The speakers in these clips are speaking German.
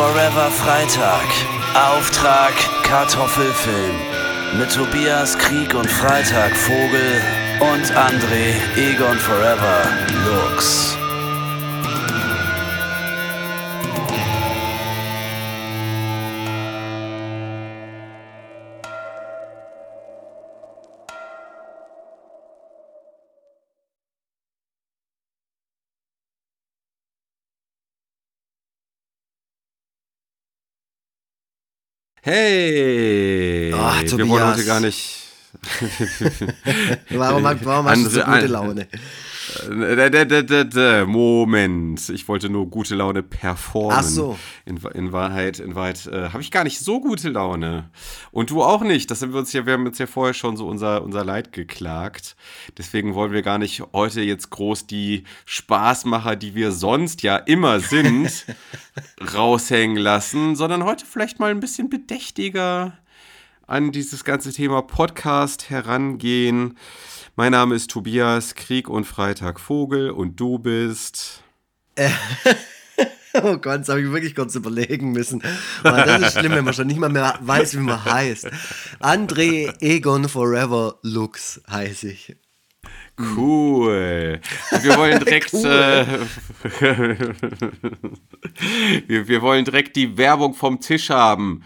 Forever Freitag. Auftrag Kartoffelfilm. Mit Tobias Krieg und Freitag Vogel und André Egon Forever Lux. Hey! Ach, wir wollen heute gar nicht. warum, warum hast du so gute Laune? Äh, Moment, ich wollte nur gute Laune performen. Ach so. In, in Wahrheit, in Wahrheit äh, habe ich gar nicht so gute Laune. Und du auch nicht. Das haben wir uns ja, wir haben uns ja vorher schon so unser, unser Leid geklagt. Deswegen wollen wir gar nicht heute jetzt groß die Spaßmacher, die wir sonst ja immer sind, raushängen lassen, sondern heute vielleicht mal ein bisschen bedächtiger an dieses ganze Thema Podcast herangehen. Mein Name ist Tobias Krieg und Freitag Vogel und du bist. oh Gott, das habe ich wirklich kurz überlegen müssen. Weil das ist schlimm, wenn man schon nicht mal mehr weiß, wie man heißt. André Egon Forever Lux heiße ich. Cool. Wir wollen direkt, cool. äh, wir, wir wollen direkt die Werbung vom Tisch haben.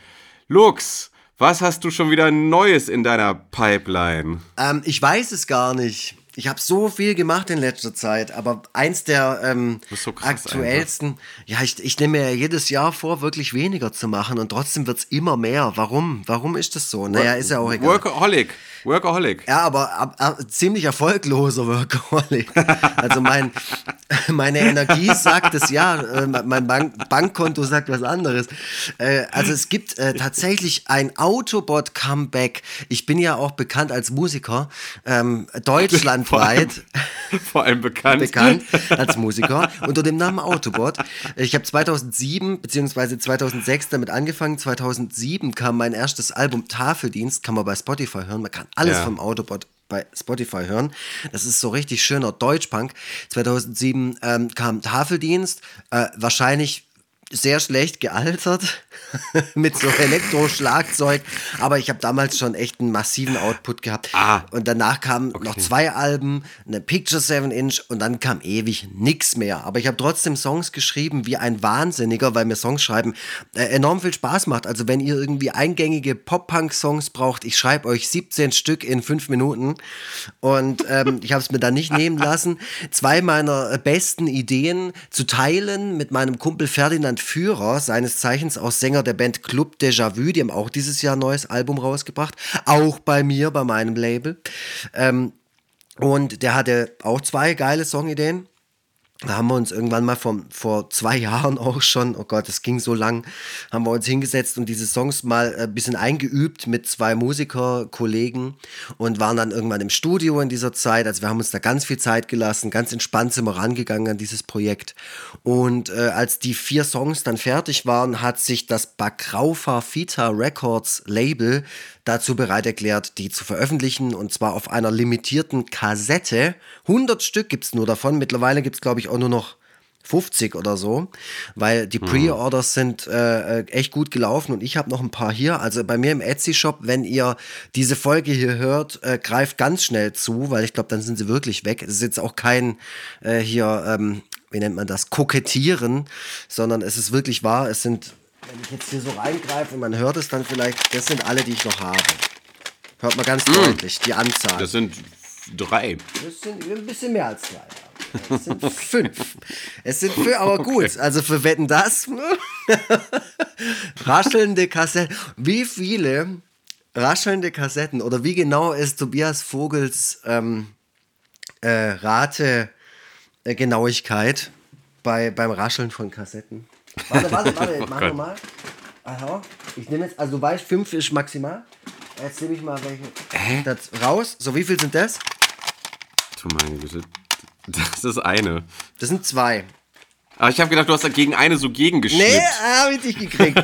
Lux, was hast du schon wieder Neues in deiner Pipeline? Ähm, ich weiß es gar nicht. Ich habe so viel gemacht in letzter Zeit, aber eins der ähm, so aktuellsten, einfach. ja, ich, ich nehme mir ja jedes Jahr vor, wirklich weniger zu machen und trotzdem wird es immer mehr. Warum? Warum ist das so? Naja, ist ja auch egal. Workaholic. Workaholic. Ja, aber ab, ab, ziemlich erfolgloser Workaholic. Also mein, meine Energie sagt es ja, äh, mein Bank, Bankkonto sagt was anderes. Äh, also es gibt äh, tatsächlich ein Autobot-Comeback. Ich bin ja auch bekannt als Musiker, ähm, deutschlandweit. Vor allem, vor allem bekannt. bekannt als Musiker unter dem Namen Autobot. Ich habe 2007 bzw. 2006 damit angefangen. 2007 kam mein erstes Album Tafeldienst, kann man bei Spotify hören. Man kann alles ja. vom Autobot bei Spotify hören. Das ist so richtig schöner Deutschpunk. 2007 ähm, kam Tafeldienst, äh, wahrscheinlich sehr schlecht gealtert mit so Elektro-Schlagzeug, aber ich habe damals schon echt einen massiven Output gehabt. Ah, und danach kamen okay. noch zwei Alben, eine Picture 7 Inch und dann kam ewig nichts mehr. Aber ich habe trotzdem Songs geschrieben wie ein Wahnsinniger, weil mir Songs schreiben äh, enorm viel Spaß macht. Also wenn ihr irgendwie eingängige Pop-Punk-Songs braucht, ich schreibe euch 17 Stück in fünf Minuten und ähm, ich habe es mir dann nicht nehmen lassen, zwei meiner besten Ideen zu teilen mit meinem Kumpel Ferdinand Führer, seines Zeichens auch Sänger der Band Club Déjà-vu, die haben auch dieses Jahr ein neues Album rausgebracht, auch bei mir, bei meinem Label. Ähm, und der hatte auch zwei geile Songideen. Da haben wir uns irgendwann mal vor, vor zwei Jahren auch schon, oh Gott, das ging so lang, haben wir uns hingesetzt und diese Songs mal ein bisschen eingeübt mit zwei Musikerkollegen und waren dann irgendwann im Studio in dieser Zeit. Also wir haben uns da ganz viel Zeit gelassen, ganz entspannt sind wir rangegangen an dieses Projekt. Und äh, als die vier Songs dann fertig waren, hat sich das Bakraufa Fita Records Label dazu bereit erklärt, die zu veröffentlichen und zwar auf einer limitierten Kassette. 100 Stück gibt es nur davon. Mittlerweile gibt es, glaube ich, auch nur noch 50 oder so, weil die mhm. Pre-Orders sind äh, äh, echt gut gelaufen und ich habe noch ein paar hier. Also bei mir im Etsy-Shop, wenn ihr diese Folge hier hört, äh, greift ganz schnell zu, weil ich glaube, dann sind sie wirklich weg. Es ist jetzt auch kein äh, hier, ähm, wie nennt man das, kokettieren, sondern es ist wirklich wahr. Es sind wenn ich jetzt hier so reingreife und man hört es dann vielleicht, das sind alle, die ich noch habe. Hört man ganz mmh. deutlich, die Anzahl. Das sind drei. Das sind ein bisschen mehr als drei. Es sind fünf. Es sind fünf, aber okay. gut. Also für Wetten das. raschelnde Kassetten. Wie viele raschelnde Kassetten oder wie genau ist Tobias Vogels ähm, äh, Rate äh, Genauigkeit bei, beim Rascheln von Kassetten? Warte, warte, warte, oh mach nochmal. Aha. Ich nehme jetzt, also du weißt, fünf ist maximal. Jetzt nehme ich mal welche Hä? Das raus. So, wie viel sind das? Du meine Güte. Das ist eine. Das sind zwei. Aber ich habe gedacht, du hast dagegen eine so gegengeschnitten. Nee, habe ich nicht gekriegt.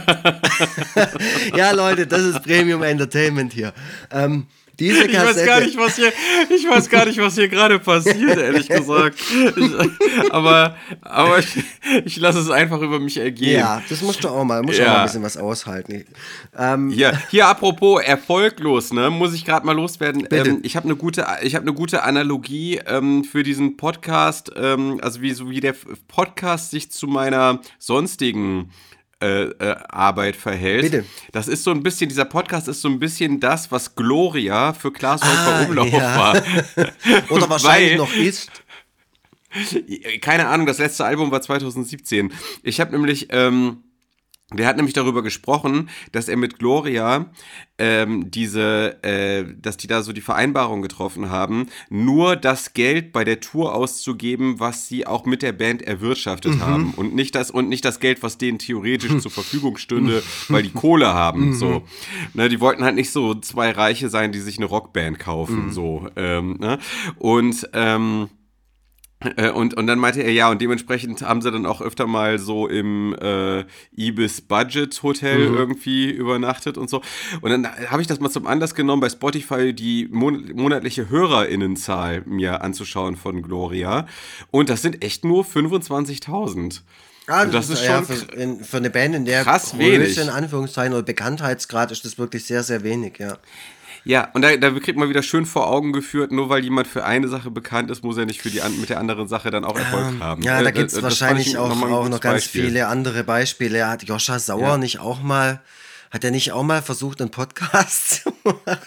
ja, Leute, das ist Premium Entertainment hier. Ähm, Diese ich weiß gar nicht, was hier, ich weiß gar nicht, was hier gerade passiert, ehrlich gesagt. Ich, aber, aber ich, ich lasse es einfach über mich ergehen. Ja, das musst du auch mal, musst ja. auch mal ein bisschen was aushalten. Ähm, hier, hier apropos erfolglos, ne, muss ich gerade mal loswerden. Ähm, ich habe eine gute, ich habe eine gute Analogie ähm, für diesen Podcast, ähm, also wie so wie der Podcast sich zu meiner sonstigen äh, äh, Arbeit verhält. Bitte. Das ist so ein bisschen, dieser Podcast ist so ein bisschen das, was Gloria für Klaas ah, Umlauf ja. war. Oder wahrscheinlich Weil, noch ist. Keine Ahnung, das letzte Album war 2017. Ich habe nämlich ähm, der hat nämlich darüber gesprochen, dass er mit Gloria ähm, diese, äh, dass die da so die Vereinbarung getroffen haben, nur das Geld bei der Tour auszugeben, was sie auch mit der Band erwirtschaftet mhm. haben und nicht das und nicht das Geld, was denen theoretisch zur Verfügung stünde, weil die Kohle haben. Mhm. So, ne, die wollten halt nicht so zwei Reiche sein, die sich eine Rockband kaufen. Mhm. So, ähm, ne? und ähm, äh, und, und dann meinte er, ja, und dementsprechend haben sie dann auch öfter mal so im äh, Ibis Budget Hotel mhm. irgendwie übernachtet und so. Und dann habe ich das mal zum Anlass genommen, bei Spotify die mon monatliche HörerInnenzahl mir anzuschauen von Gloria. Und das sind echt nur 25.000. Ah, das, das ist ja, schon für, in, für, eine Band in der krass Größe, wenig. in Anführungszeichen, oder Bekanntheitsgrad ist das wirklich sehr, sehr wenig, ja. Ja, und da, da kriegt man wieder schön vor Augen geführt, nur weil jemand für eine Sache bekannt ist, muss er nicht für die mit der anderen Sache dann auch Erfolg ähm, haben. Ja, da gibt es wahrscheinlich auch, auch noch ganz Beispiel. viele andere Beispiele. Hat Joscha Sauer ja. nicht auch mal, hat er nicht auch mal versucht, einen Podcast zu machen?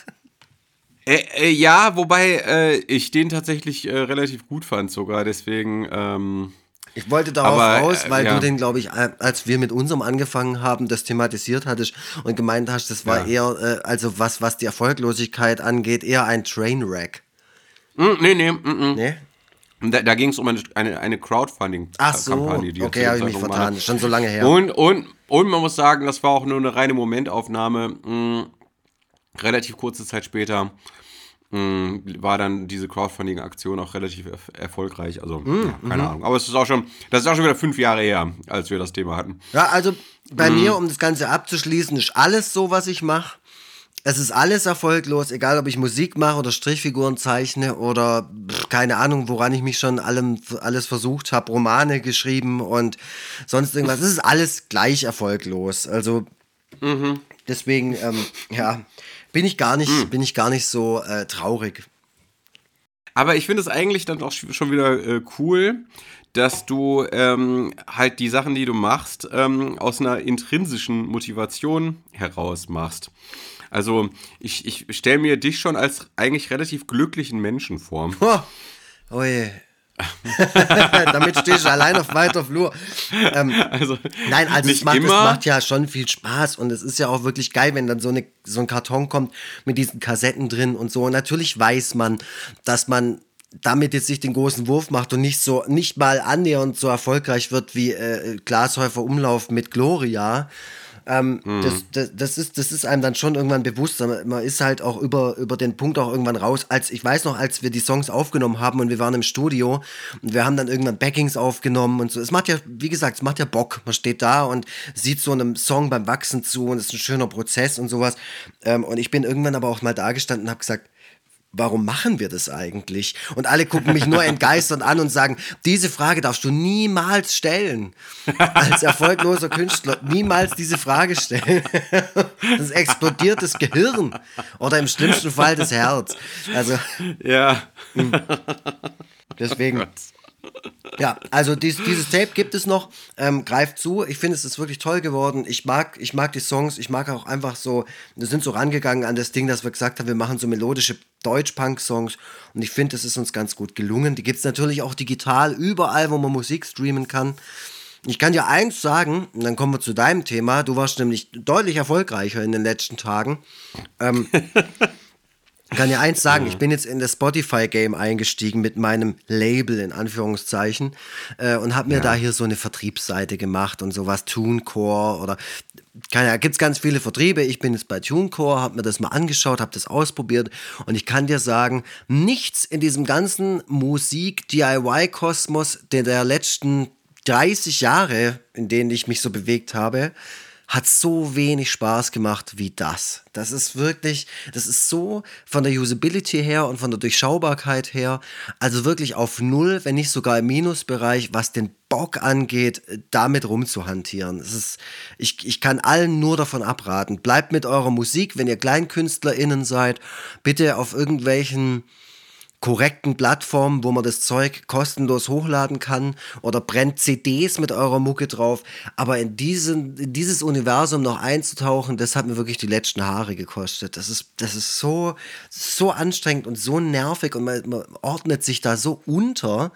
Äh, äh, ja, wobei äh, ich den tatsächlich äh, relativ gut fand sogar, deswegen. Ähm ich wollte darauf Aber, raus, äh, weil ja. du den, glaube ich, als wir mit unserem angefangen haben, das thematisiert hattest und gemeint hast, das war ja. eher, äh, also was, was die Erfolglosigkeit angeht, eher ein Trainwreck. Mm, nee, nee, mm, mm. Nee? Da, da ging es um eine, eine, eine Crowdfunding-Kampagne. Ach so, okay, habe ich mich vertan. Schon so lange her. Und, und, und man muss sagen, das war auch nur eine reine Momentaufnahme. Mh, relativ kurze Zeit später war dann diese Crowdfunding-Aktion auch relativ er erfolgreich. Also, mm, ja, keine mm. Ahnung. Aber es ist auch schon, das ist auch schon wieder fünf Jahre her, als wir das Thema hatten. Ja, also bei mm. mir, um das Ganze abzuschließen, ist alles so, was ich mache. Es ist alles erfolglos, egal ob ich Musik mache oder Strichfiguren zeichne oder keine Ahnung, woran ich mich schon allem, alles versucht habe, Romane geschrieben und sonst irgendwas. Es ist alles gleich erfolglos. Also mhm. deswegen, ähm, ja, bin ich gar nicht, hm. bin ich gar nicht so äh, traurig. Aber ich finde es eigentlich dann auch schon wieder äh, cool, dass du ähm, halt die Sachen, die du machst, ähm, aus einer intrinsischen Motivation heraus machst. Also ich, ich stelle mir dich schon als eigentlich relativ glücklichen Menschen vor. Oh, oh je. Damit stehe ich allein auf weiter Flur. Ähm, also, nein, also es macht, es macht, ja schon viel Spaß und es ist ja auch wirklich geil, wenn dann so, eine, so ein Karton kommt mit diesen Kassetten drin und so. Und natürlich weiß man, dass man damit jetzt nicht den großen Wurf macht und nicht so nicht mal annähernd so erfolgreich wird wie äh, Glashäufer Umlauf mit Gloria. Ähm, mhm. das, das, das, ist, das ist einem dann schon irgendwann bewusst. Man ist halt auch über, über den Punkt auch irgendwann raus. Als ich weiß noch, als wir die Songs aufgenommen haben und wir waren im Studio und wir haben dann irgendwann Backings aufgenommen und so. Es macht ja, wie gesagt, es macht ja Bock. Man steht da und sieht so einem Song beim Wachsen zu und es ist ein schöner Prozess und sowas. Ähm, und ich bin irgendwann aber auch mal da gestanden und habe gesagt, warum machen wir das eigentlich? Und alle gucken mich nur entgeistert an und sagen, diese Frage darfst du niemals stellen. Als erfolgloser Künstler niemals diese Frage stellen. Das explodiert das Gehirn oder im schlimmsten Fall das Herz. Also ja. Hm. Deswegen. Oh ja, also dies, dieses Tape gibt es noch. Ähm, greift zu. Ich finde, es ist wirklich toll geworden. Ich mag, ich mag die Songs. Ich mag auch einfach so, wir sind so rangegangen an das Ding, dass wir gesagt haben, wir machen so melodische Deutsch-Punk-Songs. Und ich finde, es ist uns ganz gut gelungen. Die gibt es natürlich auch digital überall, wo man Musik streamen kann. Ich kann dir eins sagen, und dann kommen wir zu deinem Thema. Du warst nämlich deutlich erfolgreicher in den letzten Tagen. Ähm, kann ja eins sagen, ich bin jetzt in das Spotify-Game eingestiegen mit meinem Label in Anführungszeichen äh, und habe mir ja. da hier so eine Vertriebsseite gemacht und sowas, TuneCore oder keine, ja, gibt es ganz viele Vertriebe. Ich bin jetzt bei TuneCore, habe mir das mal angeschaut, habe das ausprobiert und ich kann dir sagen, nichts in diesem ganzen Musik-DIY-Kosmos der, der letzten 30 Jahre, in denen ich mich so bewegt habe, hat so wenig Spaß gemacht wie das. Das ist wirklich, das ist so von der Usability her und von der Durchschaubarkeit her, also wirklich auf Null, wenn nicht sogar im Minusbereich, was den Bock angeht, damit rumzuhantieren. Es ist, ich, ich kann allen nur davon abraten. Bleibt mit eurer Musik, wenn ihr KleinkünstlerInnen seid, bitte auf irgendwelchen korrekten Plattformen, wo man das Zeug kostenlos hochladen kann oder brennt CDs mit eurer Mucke drauf. Aber in, diesen, in dieses Universum noch einzutauchen, das hat mir wirklich die letzten Haare gekostet. Das ist, das ist so, so anstrengend und so nervig und man, man ordnet sich da so unter.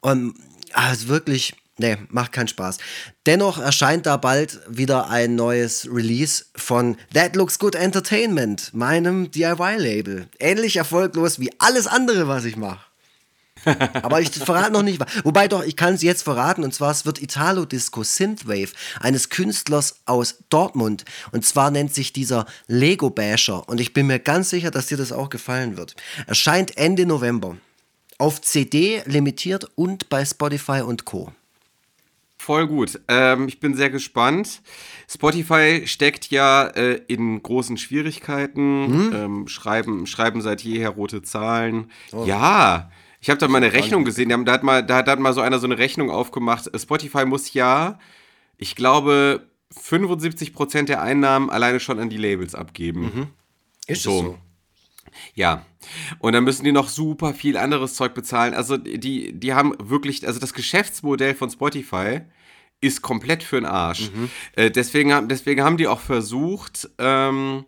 Und also wirklich, Nee, macht keinen Spaß. Dennoch erscheint da bald wieder ein neues Release von That Looks Good Entertainment, meinem DIY-Label. Ähnlich erfolglos wie alles andere, was ich mache. Aber ich verrate noch nicht. Wobei doch, ich kann es jetzt verraten. Und zwar, es wird Italo Disco Synthwave eines Künstlers aus Dortmund. Und zwar nennt sich dieser Lego Basher. Und ich bin mir ganz sicher, dass dir das auch gefallen wird. Erscheint Ende November. Auf CD limitiert und bei Spotify und Co. Voll gut. Ähm, ich bin sehr gespannt. Spotify steckt ja äh, in großen Schwierigkeiten, hm? ähm, schreiben, schreiben seit jeher rote Zahlen. Oh. Ja, ich habe da mal eine Rechnung gesehen. Da hat, mal, da hat mal so einer so eine Rechnung aufgemacht. Spotify muss ja, ich glaube, 75% der Einnahmen alleine schon an die Labels abgeben. Mhm. Ist so. so? Ja. Und dann müssen die noch super viel anderes Zeug bezahlen. Also die, die haben wirklich, also das Geschäftsmodell von Spotify ist komplett für den Arsch. Mhm. Äh, deswegen, deswegen haben die auch versucht, ähm,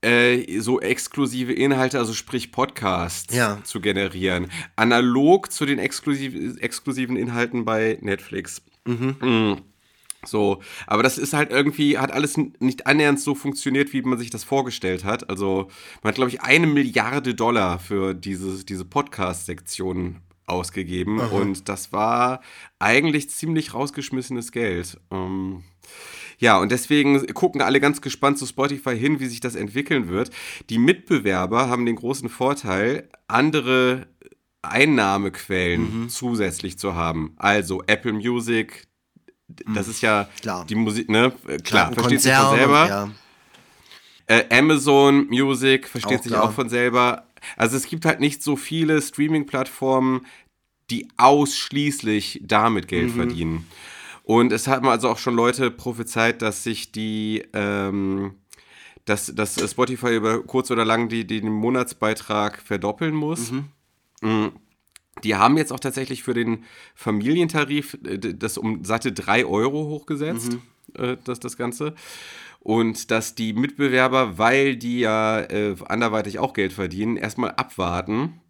äh, so exklusive Inhalte, also sprich Podcasts, ja. zu generieren. Analog zu den exklusiv, exklusiven Inhalten bei Netflix. Mhm. Mhm. So, aber das ist halt irgendwie, hat alles nicht annähernd so funktioniert, wie man sich das vorgestellt hat. Also, man hat, glaube ich, eine Milliarde Dollar für diese, diese Podcast-Sektion ausgegeben. Aha. Und das war eigentlich ziemlich rausgeschmissenes Geld. Ähm, ja, und deswegen gucken alle ganz gespannt zu Spotify hin, wie sich das entwickeln wird. Die Mitbewerber haben den großen Vorteil, andere Einnahmequellen mhm. zusätzlich zu haben. Also Apple Music, das hm. ist ja Klar. die Musik, ne? Klar, versteht sich von selber. Ja. Äh, Amazon Music versteht auch sich klar. auch von selber. Also es gibt halt nicht so viele Streaming-Plattformen, die ausschließlich damit Geld mhm. verdienen. Und es haben also auch schon Leute prophezeit, dass sich die, ähm, dass, dass Spotify über kurz oder lang die, die den Monatsbeitrag verdoppeln muss. Mhm. Mhm. Die haben jetzt auch tatsächlich für den Familientarif äh, das um satte 3 Euro hochgesetzt, mhm. äh, das, das Ganze. Und dass die Mitbewerber, weil die ja äh, anderweitig auch Geld verdienen, erstmal abwarten,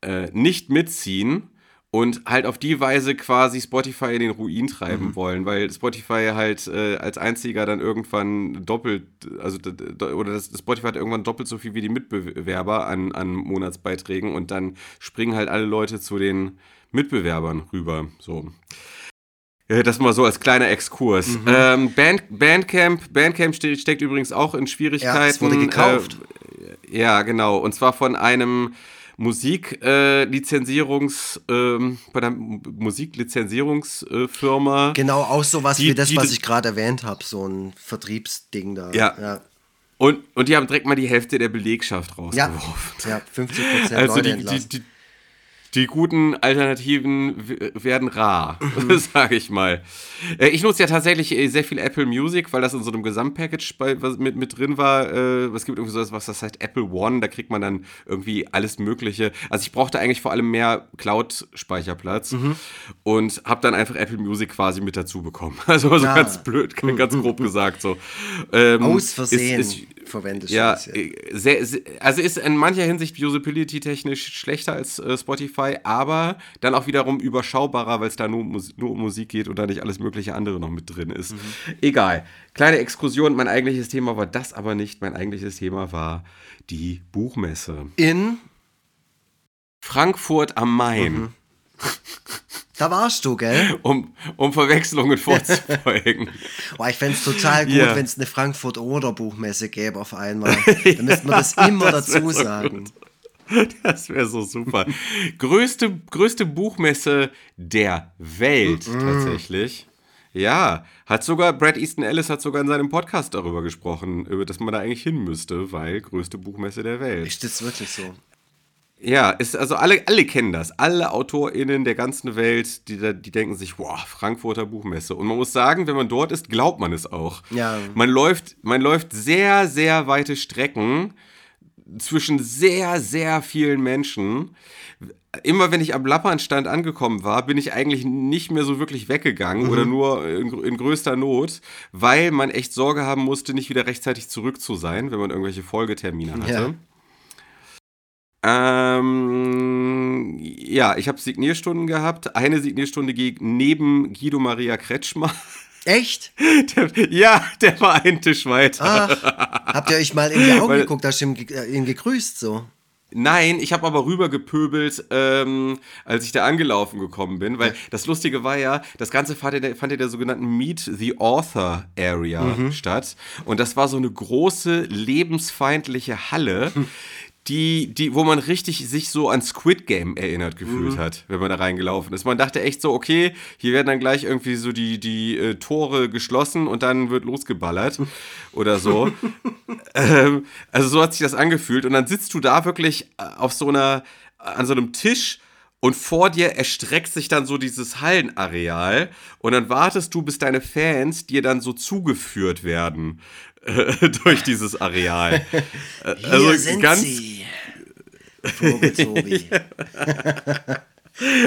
äh, nicht mitziehen und halt auf die Weise quasi Spotify in den Ruin treiben mhm. wollen, weil Spotify halt äh, als einziger dann irgendwann doppelt, also oder das, Spotify hat irgendwann doppelt so viel wie die Mitbewerber an, an Monatsbeiträgen und dann springen halt alle Leute zu den Mitbewerbern rüber. So. Äh, das mal so als kleiner Exkurs. Mhm. Ähm, Band, Bandcamp, Bandcamp ste steckt übrigens auch in Schwierigkeiten. Ja, es wurde gekauft. Äh, ja, genau. Und zwar von einem Musiklizenzierungs, äh, ähm, bei der Musiklizenzierungsfirma. genau, auch sowas die, wie das, die, was ich gerade erwähnt habe, so ein Vertriebsding da. Ja. ja. Und, und die haben direkt mal die Hälfte der Belegschaft rausgeworfen. Ja, ja 50 Prozent also Leute die, die, die, die guten Alternativen werden rar, mhm. sage ich mal. Äh, ich nutze ja tatsächlich äh, sehr viel Apple Music, weil das in so einem Gesamtpackage bei, mit, mit drin war. Äh, es gibt irgendwie so was, das heißt Apple One, da kriegt man dann irgendwie alles Mögliche. Also ich brauchte eigentlich vor allem mehr Cloud-Speicherplatz mhm. Und habe dann einfach Apple Music quasi mit dazu bekommen. Also so ah. ganz blöd, ganz grob gesagt so. Ähm, Aus Versehen. Ist, ist, verwendest ja, äh, sehr, sehr, also ist in mancher Hinsicht usability-technisch schlechter als äh, Spotify, aber dann auch wiederum überschaubarer, weil es da nur, nur, um Musik geht und da nicht alles mögliche andere noch mit drin ist. Mhm. Egal. Kleine Exkursion, mein eigentliches Thema war das aber nicht. Mein eigentliches Thema war die Buchmesse. In Frankfurt am Main. Mhm. Da warst du, gell? Um, um Verwechslungen vorzubeugen. Boah, ich fände es total gut, yeah. wenn es eine Frankfurt-Oder-Buchmesse gäbe auf einmal. Dann müsste man das immer das dazu so sagen. Das wäre so super. größte, größte Buchmesse der Welt, mm -mm. tatsächlich. Ja, hat sogar, Brad Easton Ellis hat sogar in seinem Podcast darüber gesprochen, über dass man da eigentlich hin müsste, weil größte Buchmesse der Welt. Ist das wirklich so? Ja, ist, also alle, alle kennen das. Alle AutorInnen der ganzen Welt, die, die denken sich, wow, Frankfurter Buchmesse. Und man muss sagen, wenn man dort ist, glaubt man es auch. Ja. Man läuft, man läuft sehr, sehr weite Strecken zwischen sehr, sehr vielen Menschen. Immer wenn ich am Lappernstand angekommen war, bin ich eigentlich nicht mehr so wirklich weggegangen mhm. oder nur in, in, größter Not, weil man echt Sorge haben musste, nicht wieder rechtzeitig zurück zu sein, wenn man irgendwelche Folgetermine hatte. Ja. Ähm, ja, ich habe Signierstunden gehabt. Eine Signierstunde neben Guido Maria Kretschmer. Echt? Der, ja, der war einen Tisch weiter. Ach, habt ihr euch mal in die Augen Weil, geguckt, hast du ihn, äh, ihn gegrüßt so? Nein, ich habe aber rübergepöbelt, ähm, als ich da angelaufen gekommen bin, weil das Lustige war ja, das Ganze fand in der, fand in der sogenannten Meet the Author Area mhm. statt. Und das war so eine große, lebensfeindliche Halle. die, die, wo man richtig sich so an Squid Game erinnert gefühlt mhm. hat, wenn man da reingelaufen ist. Man dachte echt so, okay, hier werden dann gleich irgendwie so die, die äh, Tore geschlossen und dann wird losgeballert oder so. ähm, also so hat sich das angefühlt. Und dann sitzt du da wirklich äh, auf so einer, an so einem Tisch und vor dir erstreckt sich dann so dieses Hallenareal und dann wartest du, bis deine Fans dir dann so zugeführt werden äh, durch dieses Areal. Hier also sind ganz, sie. Vogel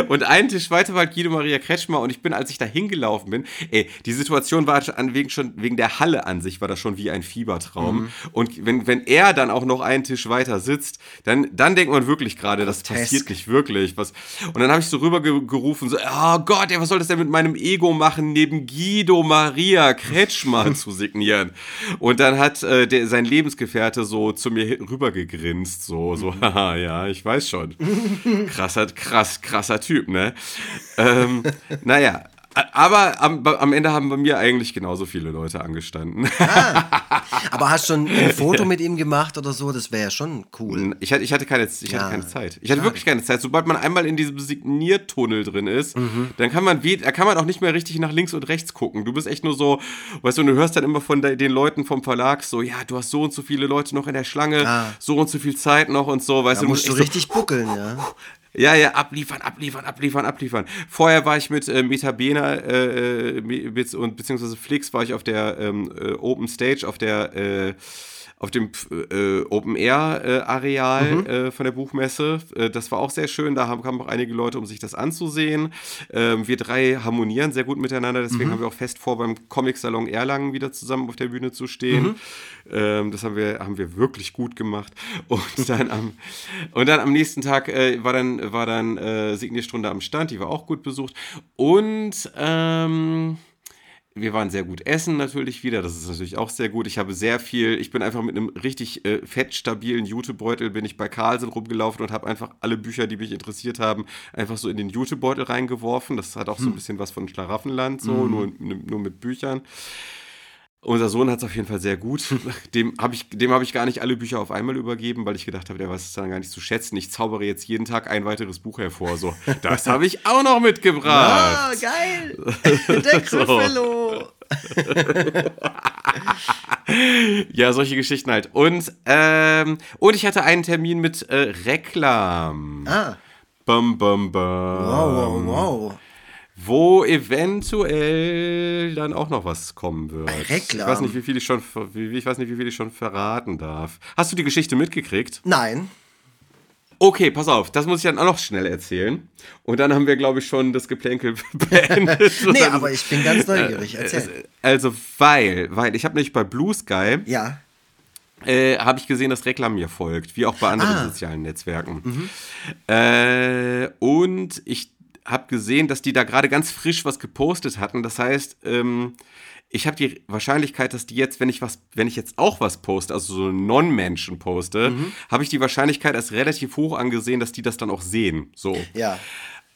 Und einen Tisch weiter war Guido Maria Kretschmer und ich bin, als ich da hingelaufen bin, ey, die Situation war an wegen schon wegen der Halle an sich war das schon wie ein Fiebertraum. Mhm. Und wenn, wenn er dann auch noch einen Tisch weiter sitzt, dann, dann denkt man wirklich gerade, das passiert nicht wirklich. Was. Und dann habe ich so rübergerufen, so, oh Gott, ey, was soll das denn mit meinem Ego machen, neben Guido Maria Kretschmer zu signieren? Und dann hat äh, der, sein Lebensgefährte so zu mir rübergegrinst, so, so, mhm. haha, ja, ich weiß schon. Krass, krass, krass krasser Typ, ne? ähm, naja, aber am, am, Ende haben bei mir eigentlich genauso viele Leute angestanden. Ah, aber hast du schon ein Foto mit ihm gemacht oder so? Das wäre ja schon cool. Ich hatte, ich hatte, keine, ich ja. hatte keine Zeit. Ich hatte wirklich keine Zeit. Sobald man einmal in diesem Signiertunnel drin ist, mhm. dann kann man, da kann man auch nicht mehr richtig nach links und rechts gucken. Du bist echt nur so, weißt du, du hörst dann immer von den Leuten vom Verlag so, ja, du hast so und so viele Leute noch in der Schlange, ah. so und so viel Zeit noch und so, weißt da du. musst du richtig so, buckeln, ja. Ja, ja, abliefern, abliefern, abliefern, abliefern. Vorher war ich mit äh, Metabena äh, äh und beziehungsweise Flix war ich auf der ähm, äh, Open Stage, auf der äh, auf dem äh, Open-Air-Areal mhm. äh, von der Buchmesse. Äh, das war auch sehr schön. Da haben, kamen auch einige Leute, um sich das anzusehen. Ähm, wir drei harmonieren sehr gut miteinander. Deswegen mhm. haben wir auch fest vor, beim Comic-Salon Erlangen wieder zusammen auf der Bühne zu stehen. Mhm. Ähm, das haben wir, haben wir wirklich gut gemacht. Und dann am, und dann am nächsten Tag äh, war dann, war dann äh, Signierstunde am Stand. Die war auch gut besucht. Und ähm, wir waren sehr gut essen natürlich wieder, das ist natürlich auch sehr gut. Ich habe sehr viel, ich bin einfach mit einem richtig äh, fettstabilen Jutebeutel, bin ich bei Carlsen rumgelaufen und habe einfach alle Bücher, die mich interessiert haben, einfach so in den Jutebeutel reingeworfen. Das hat auch so ein hm. bisschen was von Schlaraffenland, so, mhm. nur, nur mit Büchern. Unser Sohn hat es auf jeden Fall sehr gut. Dem habe ich, hab ich gar nicht alle Bücher auf einmal übergeben, weil ich gedacht habe, der weiß es dann gar nicht zu schätzen. Ich zaubere jetzt jeden Tag ein weiteres Buch hervor. So, das habe ich auch noch mitgebracht. Ah, geil! Der Griffelo! ja, solche Geschichten halt. Und, ähm, und ich hatte einen Termin mit äh, Reklam. Ah. Bum, bum, bum. Wow, wow, wow wo eventuell dann auch noch was kommen wird. Reklam. Ich weiß nicht, wie viel ich schon, ich weiß nicht, wie viel ich schon verraten darf. Hast du die Geschichte mitgekriegt? Nein. Okay, pass auf, das muss ich dann auch noch schnell erzählen. Und dann haben wir, glaube ich, schon das Geplänkel beendet. nee, aber ich bin ganz neugierig. Äh, Erzähl. Also, weil, weil ich habe nämlich bei Blue Sky. Ja. Äh, habe ich gesehen, dass Reklam mir folgt, wie auch bei anderen ah. sozialen Netzwerken. Mhm. Äh, und ich habe gesehen, dass die da gerade ganz frisch was gepostet hatten. Das heißt, ähm, ich habe die Wahrscheinlichkeit, dass die jetzt, wenn ich was, wenn ich jetzt auch was poste, also so Non-Menschen poste, mhm. habe ich die Wahrscheinlichkeit als relativ hoch angesehen, dass die das dann auch sehen. So. Ja.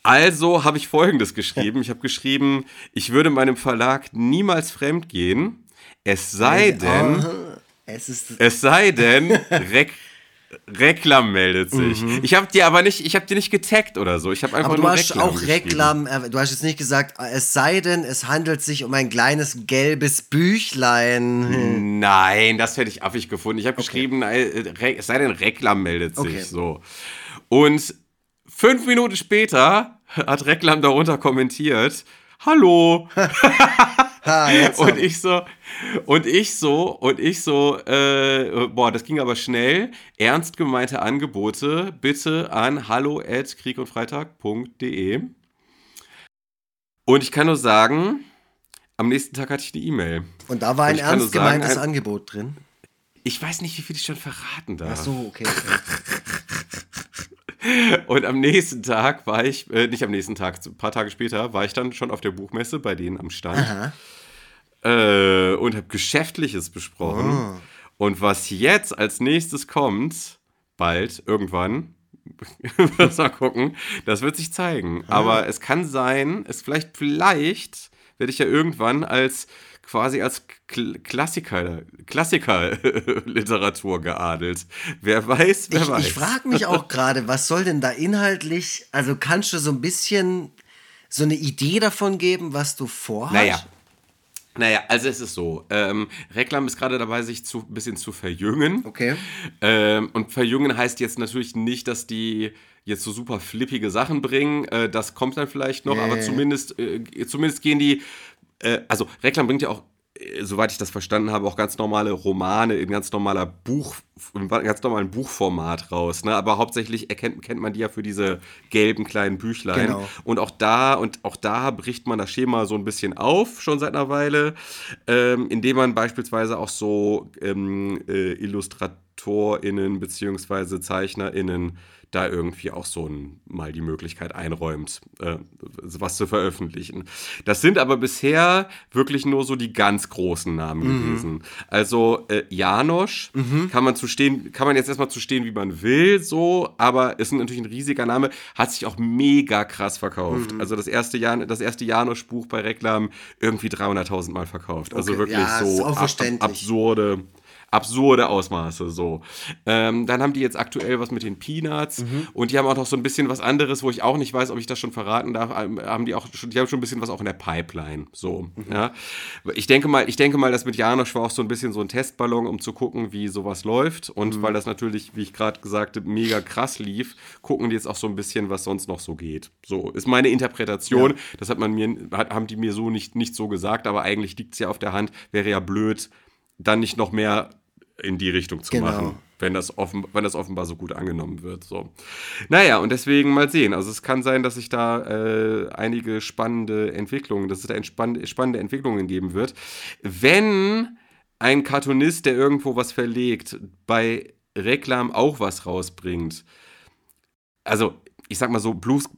Also habe ich Folgendes geschrieben. Ich habe geschrieben, ich würde meinem Verlag niemals fremd gehen, es sei denn, es, ist es sei denn, Rek Reklam meldet sich. Mhm. Ich habe dir aber nicht, ich habe dir nicht getaggt oder so. Ich habe einfach aber du nur hast auch Reklam, du hast jetzt nicht gesagt, es sei denn, es handelt sich um ein kleines gelbes Büchlein. Nein, das hätte ich affig gefunden. Ich habe okay. geschrieben, äh, es sei denn, Reklam meldet sich. Okay. So. Und fünf Minuten später hat Reklam darunter kommentiert, Hallo. ha, und ich so, und ich so, und ich so, äh, boah, das ging aber schnell. Ernst gemeinte Angebote bitte an hallo at kriegundfreitag.de. Und ich kann nur sagen, am nächsten Tag hatte ich eine E-Mail. Und da war ein ernst gemeintes ein, Angebot drin. Ich weiß nicht, wie viel ich schon verraten darf. Ach so, okay. Und am nächsten Tag war ich, äh, nicht am nächsten Tag, ein paar Tage später, war ich dann schon auf der Buchmesse bei denen am Stand äh, und habe Geschäftliches besprochen. Oh. Und was jetzt als nächstes kommt, bald, irgendwann, mal gucken, das wird sich zeigen. Ah. Aber es kann sein, es vielleicht, vielleicht werde ich ja irgendwann als quasi als Klassiker, Klassikerliteratur geadelt. Wer weiß, wer ich, weiß. Ich frage mich auch gerade, was soll denn da inhaltlich, also kannst du so ein bisschen so eine Idee davon geben, was du vorhast? Naja. Naja, also es ist so, ähm, Reklam ist gerade dabei, sich zu, ein bisschen zu verjüngen. Okay. Ähm, und verjüngen heißt jetzt natürlich nicht, dass die jetzt so super flippige Sachen bringen. Äh, das kommt dann vielleicht noch, yeah. aber zumindest, äh, zumindest gehen die äh, also Reklam bringt ja auch, soweit ich das verstanden habe, auch ganz normale Romane in ganz normaler Buch, in ganz normalen Buchformat raus. Ne? Aber hauptsächlich erkennt, kennt man die ja für diese gelben kleinen Büchlein. Genau. Und auch da, und auch da bricht man das Schema so ein bisschen auf, schon seit einer Weile, ähm, indem man beispielsweise auch so ähm, äh, IllustratorInnen beziehungsweise ZeichnerInnen da irgendwie auch so ein, mal die Möglichkeit einräumt, äh, was zu veröffentlichen. Das sind aber bisher wirklich nur so die ganz großen Namen mhm. gewesen. Also äh, Janosch mhm. kann man zu stehen, kann man jetzt erstmal zu stehen, wie man will, so, aber ist natürlich ein riesiger Name, hat sich auch mega krass verkauft. Mhm. Also das erste, Jan, das erste Janosch-Buch bei Reklam irgendwie 300.000 Mal verkauft. Also okay. Wirklich ja, so ab, absurde absurde Ausmaße. So. Ähm, dann haben die jetzt aktuell was mit den Peanuts mhm. und die haben auch noch so ein bisschen was anderes, wo ich auch nicht weiß, ob ich das schon verraten darf. Ähm, haben die auch schon, die haben schon ein bisschen was auch in der Pipeline. So. Mhm. Ja. Ich denke mal, ich denke mal, das mit Janosch war auch so ein bisschen so ein Testballon, um zu gucken, wie sowas läuft. Und mhm. weil das natürlich, wie ich gerade gesagt habe, mega krass lief, gucken die jetzt auch so ein bisschen, was sonst noch so geht. So ist meine Interpretation. Ja. Das hat man mir, hat, haben die mir so nicht, nicht so gesagt, aber eigentlich liegt es ja auf der Hand, wäre ja blöd, dann nicht noch mehr in die Richtung zu genau. machen, wenn das, offen, wenn das offenbar so gut angenommen wird. So. Naja, und deswegen mal sehen. Also es kann sein, dass sich da äh, einige spannende Entwicklungen, dass es da spannende Entwicklungen geben wird. Wenn ein Cartoonist, der irgendwo was verlegt, bei Reklam auch was rausbringt, also ich sag mal so, Blues,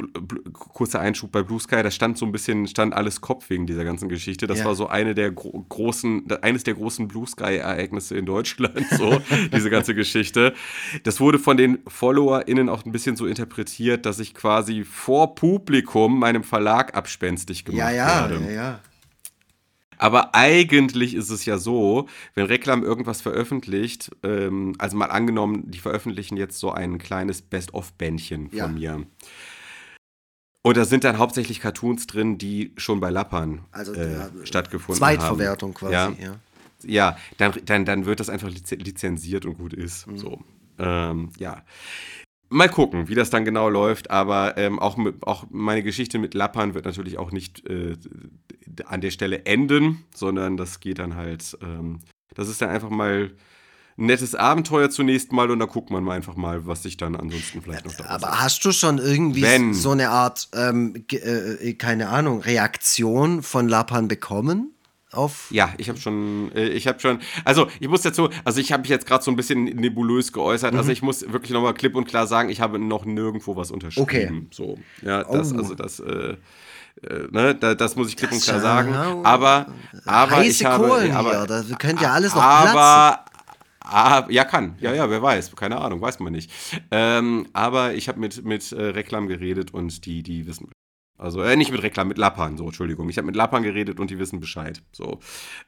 kurzer Einschub bei Blue Sky, da stand so ein bisschen, stand alles Kopf wegen dieser ganzen Geschichte. Das ja. war so eine der gro großen, eines der großen Blue Sky-Ereignisse in Deutschland, so, diese ganze Geschichte. Das wurde von den FollowerInnen auch ein bisschen so interpretiert, dass ich quasi vor Publikum meinem Verlag abspenstig gemacht ja, ja, werde. Ja, ja, aber eigentlich ist es ja so, wenn Reklam irgendwas veröffentlicht, ähm, also mal angenommen, die veröffentlichen jetzt so ein kleines Best-of-Bändchen von ja. mir. Und da sind dann hauptsächlich Cartoons drin, die schon bei Lappern also, äh, ja, stattgefunden Zweitverwertung haben. quasi, ja. Ja, ja dann, dann, dann wird das einfach lizenziert und gut ist. Mhm. So. Ähm, ja. Mal gucken, wie das dann genau läuft, aber ähm, auch, mit, auch meine Geschichte mit Lappern wird natürlich auch nicht äh, an der Stelle enden, sondern das geht dann halt, ähm, das ist dann einfach mal ein nettes Abenteuer zunächst mal und da guckt man mal einfach mal, was sich dann ansonsten vielleicht noch da Aber hast du schon irgendwie Wenn, so eine Art, ähm, äh, keine Ahnung, Reaktion von Lapan bekommen? Auf. Ja, ich habe schon, äh, ich habe schon, also ich muss dazu, also ich habe mich jetzt gerade so ein bisschen nebulös geäußert, also mhm. also ich muss wirklich nochmal klipp und klar sagen, ich habe noch nirgendwo was unterschrieben. Okay. So, ja, das, oh. also das, äh, äh, ne, da, das muss ich klipp und klar sagen. Aber, aber Heiße ich habe, Kohlen aber, hier, da könnte ja alles noch aber, platzen. Ah, ja, kann. Ja, ja, wer weiß. Keine Ahnung, weiß man nicht. Ähm, aber ich habe mit, mit äh, Reklam geredet und die, die wissen also äh, nicht mit Reklam, mit Lappern, so, Entschuldigung. Ich habe mit Lappern geredet und die wissen Bescheid. So,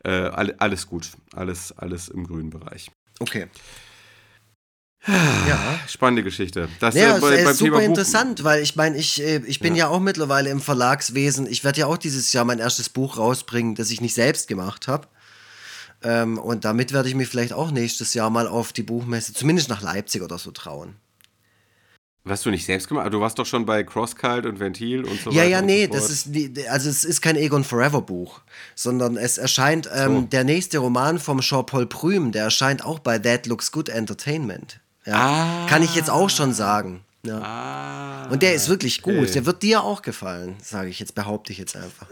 äh, all, alles gut. Alles, alles im grünen Bereich. Okay. Ja. Spannende Geschichte. Das, ja, äh, bei, ist super interessant, weil ich meine, ich, äh, ich bin ja. ja. auch mittlerweile im Verlagswesen. Ich werde ja auch dieses Jahr mein erstes Buch rausbringen, das ich nicht selbst gemacht habe. Ähm, und damit werde ich mich vielleicht auch nächstes Jahr mal auf die Buchmesse, zumindest nach Leipzig oder so trauen. Was du nicht selbst gemacht? Du warst doch schon bei Crosscult und Ventil und so ja, weiter. Ja, ja, nee, so das ist also es ist kein Egon Forever Buch, sondern es erscheint ähm, so. der nächste Roman vom Jean-Paul Prüm, der erscheint auch bei That Looks Good Entertainment. Ja, ah. Kann ich jetzt auch schon sagen. Ja. Ah, und der ist wirklich gut. Okay. Der wird dir auch gefallen, sage ich jetzt, behaupte ich jetzt einfach.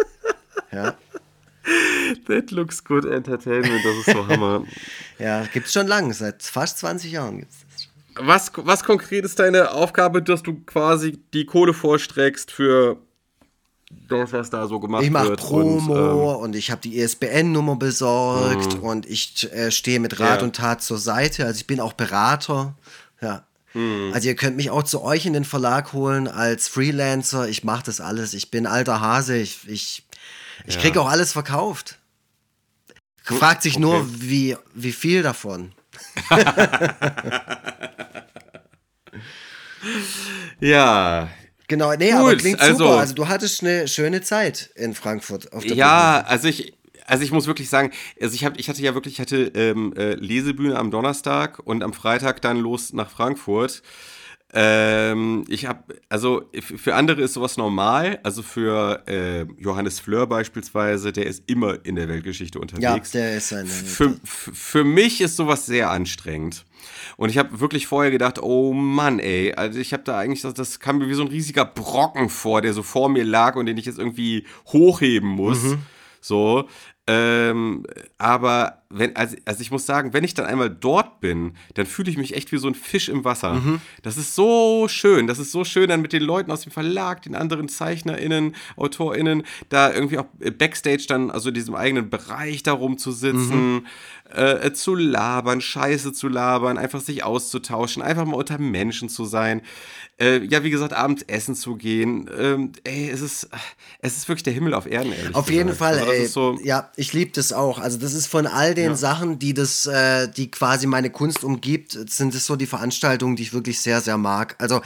ja. That looks good entertainment, das ist so Hammer. ja, gibt's schon lange, seit fast 20 Jahren gibt's das schon. Was, was konkret ist deine Aufgabe, dass du quasi die Kohle vorstreckst für das, was da so gemacht ich mach wird. Ich mache Promo und, ähm, und ich habe die ISBN-Nummer besorgt mhm. und ich äh, stehe mit Rat ja. und Tat zur Seite. Also ich bin auch Berater. Ja. Mhm. Also ihr könnt mich auch zu euch in den Verlag holen als Freelancer. Ich mache das alles. Ich bin alter Hase. Ich, ich, ich ja. kriege auch alles verkauft. Fragt sich okay. nur, wie, wie viel davon. ja, Genau, nee, Gut, aber klingt super. Also, also du hattest eine schöne Zeit in Frankfurt. ja, Bühne. also ich, also ich muss wirklich sagen, also ich, hab, ich hatte ja wirklich, ich hatte ähm, äh, Lesebühne am Donnerstag und am Freitag dann los nach Frankfurt. Ähm, ich habe, also für andere ist sowas normal. Also für äh, Johannes Fleur beispielsweise, der ist immer in der Weltgeschichte unterwegs. Ja, der ist ein. Für, für mich ist sowas sehr anstrengend. Und ich habe wirklich vorher gedacht, oh Mann, ey, also ich habe da eigentlich, das, das kam mir wie so ein riesiger Brocken vor, der so vor mir lag und den ich jetzt irgendwie hochheben muss. Mhm. So, ähm, aber wenn, also, also ich muss sagen, wenn ich dann einmal dort bin, dann fühle ich mich echt wie so ein Fisch im Wasser. Mhm. Das ist so schön. Das ist so schön, dann mit den Leuten aus dem Verlag, den anderen ZeichnerInnen, AutorInnen, da irgendwie auch Backstage dann, also in diesem eigenen Bereich darum zu sitzen, mhm. äh, zu labern, Scheiße zu labern, einfach sich auszutauschen, einfach mal unter Menschen zu sein. Äh, ja, wie gesagt, abends essen zu gehen. Ähm, ey, es ist, es ist wirklich der Himmel auf Erden, ehrlich Auf gesagt. jeden Fall, also, ey. So ja, ich liebe das auch. Also, das ist von all den ja. Sachen, die das, äh, die quasi meine Kunst umgibt, sind es so die Veranstaltungen, die ich wirklich sehr, sehr mag. Also,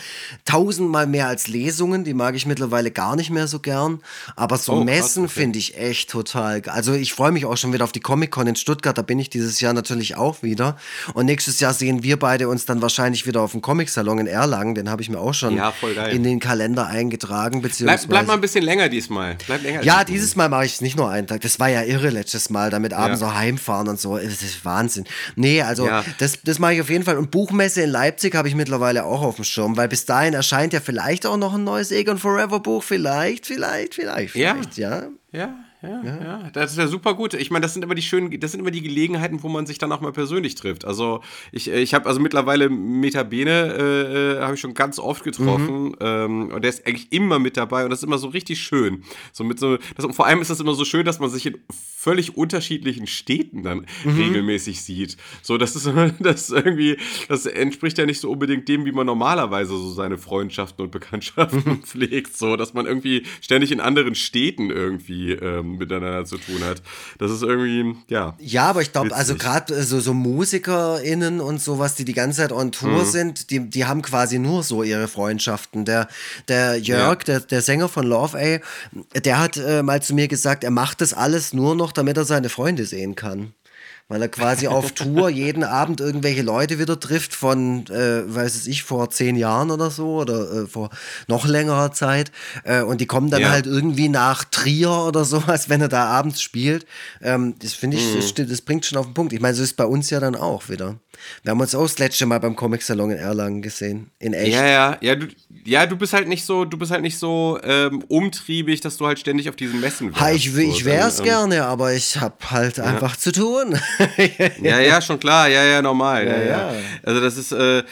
tausendmal mehr als Lesungen, die mag ich mittlerweile gar nicht mehr so gern. Aber so oh, Messen okay. finde ich echt total. Also, ich freue mich auch schon wieder auf die Comic-Con in Stuttgart. Da bin ich dieses Jahr natürlich auch wieder. Und nächstes Jahr sehen wir beide uns dann wahrscheinlich wieder auf dem Comic-Salon in Erlangen. Den habe ich mir mir auch schon ja, in den Kalender eingetragen. Beziehungsweise bleib, bleib mal ein bisschen länger diesmal. Bleib länger ja, dieses Mal mache ich es nicht nur einen Tag. Das war ja irre letztes Mal, damit abends ja. so heimfahren und so. Das ist Wahnsinn. Nee, also ja. das, das mache ich auf jeden Fall. Und Buchmesse in Leipzig habe ich mittlerweile auch auf dem Schirm, weil bis dahin erscheint ja vielleicht auch noch ein neues Egon Forever Buch. Vielleicht, vielleicht, vielleicht, vielleicht, ja. Ja, ja ja, ja, ja, das ist ja super gut. Ich meine, das sind immer die schönen, das sind immer die Gelegenheiten, wo man sich dann auch mal persönlich trifft. Also ich, äh, ich habe also mittlerweile Metabene äh, äh, habe ich schon ganz oft getroffen mhm. ähm, und der ist eigentlich immer mit dabei und das ist immer so richtig schön. So mit so, das, und vor allem ist das immer so schön, dass man sich in völlig unterschiedlichen Städten dann mhm. regelmäßig sieht. So, das ist das irgendwie, das entspricht ja nicht so unbedingt dem, wie man normalerweise so seine Freundschaften und Bekanntschaften pflegt. So, dass man irgendwie ständig in anderen Städten irgendwie ähm, miteinander zu tun hat. Das ist irgendwie, ja. Ja, aber ich glaube, also gerade äh, so, so MusikerInnen und sowas, die die ganze Zeit on Tour mhm. sind, die, die haben quasi nur so ihre Freundschaften. Der, der Jörg, ja. der, der Sänger von Love A, der hat äh, mal zu mir gesagt, er macht das alles nur noch, damit er seine Freunde sehen kann weil er quasi auf Tour jeden Abend irgendwelche Leute wieder trifft von, äh, weiß es ich, vor zehn Jahren oder so oder äh, vor noch längerer Zeit. Äh, und die kommen dann ja. halt irgendwie nach Trier oder sowas, wenn er da abends spielt. Ähm, das finde ich, mhm. das, das, bringt schon auf den Punkt. Ich meine, so ist bei uns ja dann auch wieder. Wir haben uns auch das letzte Mal beim Comic-Salon in Erlangen gesehen. In echt. Ja, ja, ja, du, ja, du bist halt nicht so, du bist halt nicht so ähm, umtriebig, dass du halt ständig auf diesen Messen wärst. Ha, ich, ich wäre es ähm, gerne, aber ich habe halt ja. einfach zu tun. ja, ja, schon klar, ja, ja, normal. Ja, ja. ja. Also das ist, äh,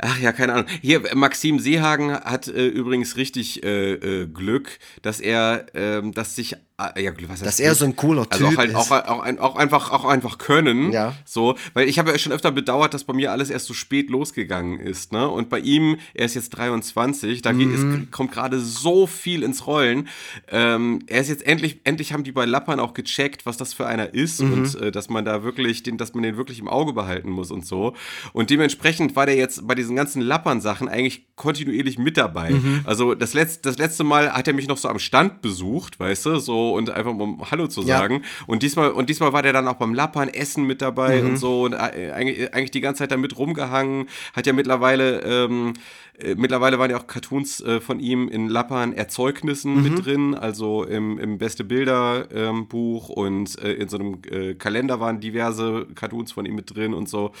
Ach ja, keine Ahnung. Hier, Maxim Seehagen hat äh, übrigens richtig äh, äh, Glück, dass er, äh, dass sich ja, was dass er so ein cooler also Typ auch halt ist. Auch, auch, auch einfach auch einfach können Ja. so weil ich habe ja schon öfter bedauert dass bei mir alles erst so spät losgegangen ist ne und bei ihm er ist jetzt 23 da geht, Mhm. kommt gerade so viel ins Rollen ähm, er ist jetzt endlich endlich haben die bei Lappern auch gecheckt was das für einer ist Mhm. und äh, dass man da wirklich den dass man den wirklich im Auge behalten muss und so und dementsprechend war der jetzt bei diesen ganzen Lappern Sachen eigentlich kontinuierlich mit dabei Mhm. also das letzte das letzte Mal hat er mich noch so am Stand besucht weißt du so und einfach um Hallo zu Ja. sagen und diesmal, und diesmal war der dann auch beim Lappern, Essen mit dabei Mhm. und so und äh, eigentlich, eigentlich die ganze Zeit damit rumgehangen. Hat ja mittlerweile, ähm, äh, mittlerweile waren ja auch Cartoons äh, von ihm in Lappern Erzeugnissen Mhm. mit drin, also im, im Beste Bilder ähm, Buch und äh, in so einem Kalender waren diverse Cartoons von ihm mit drin und so.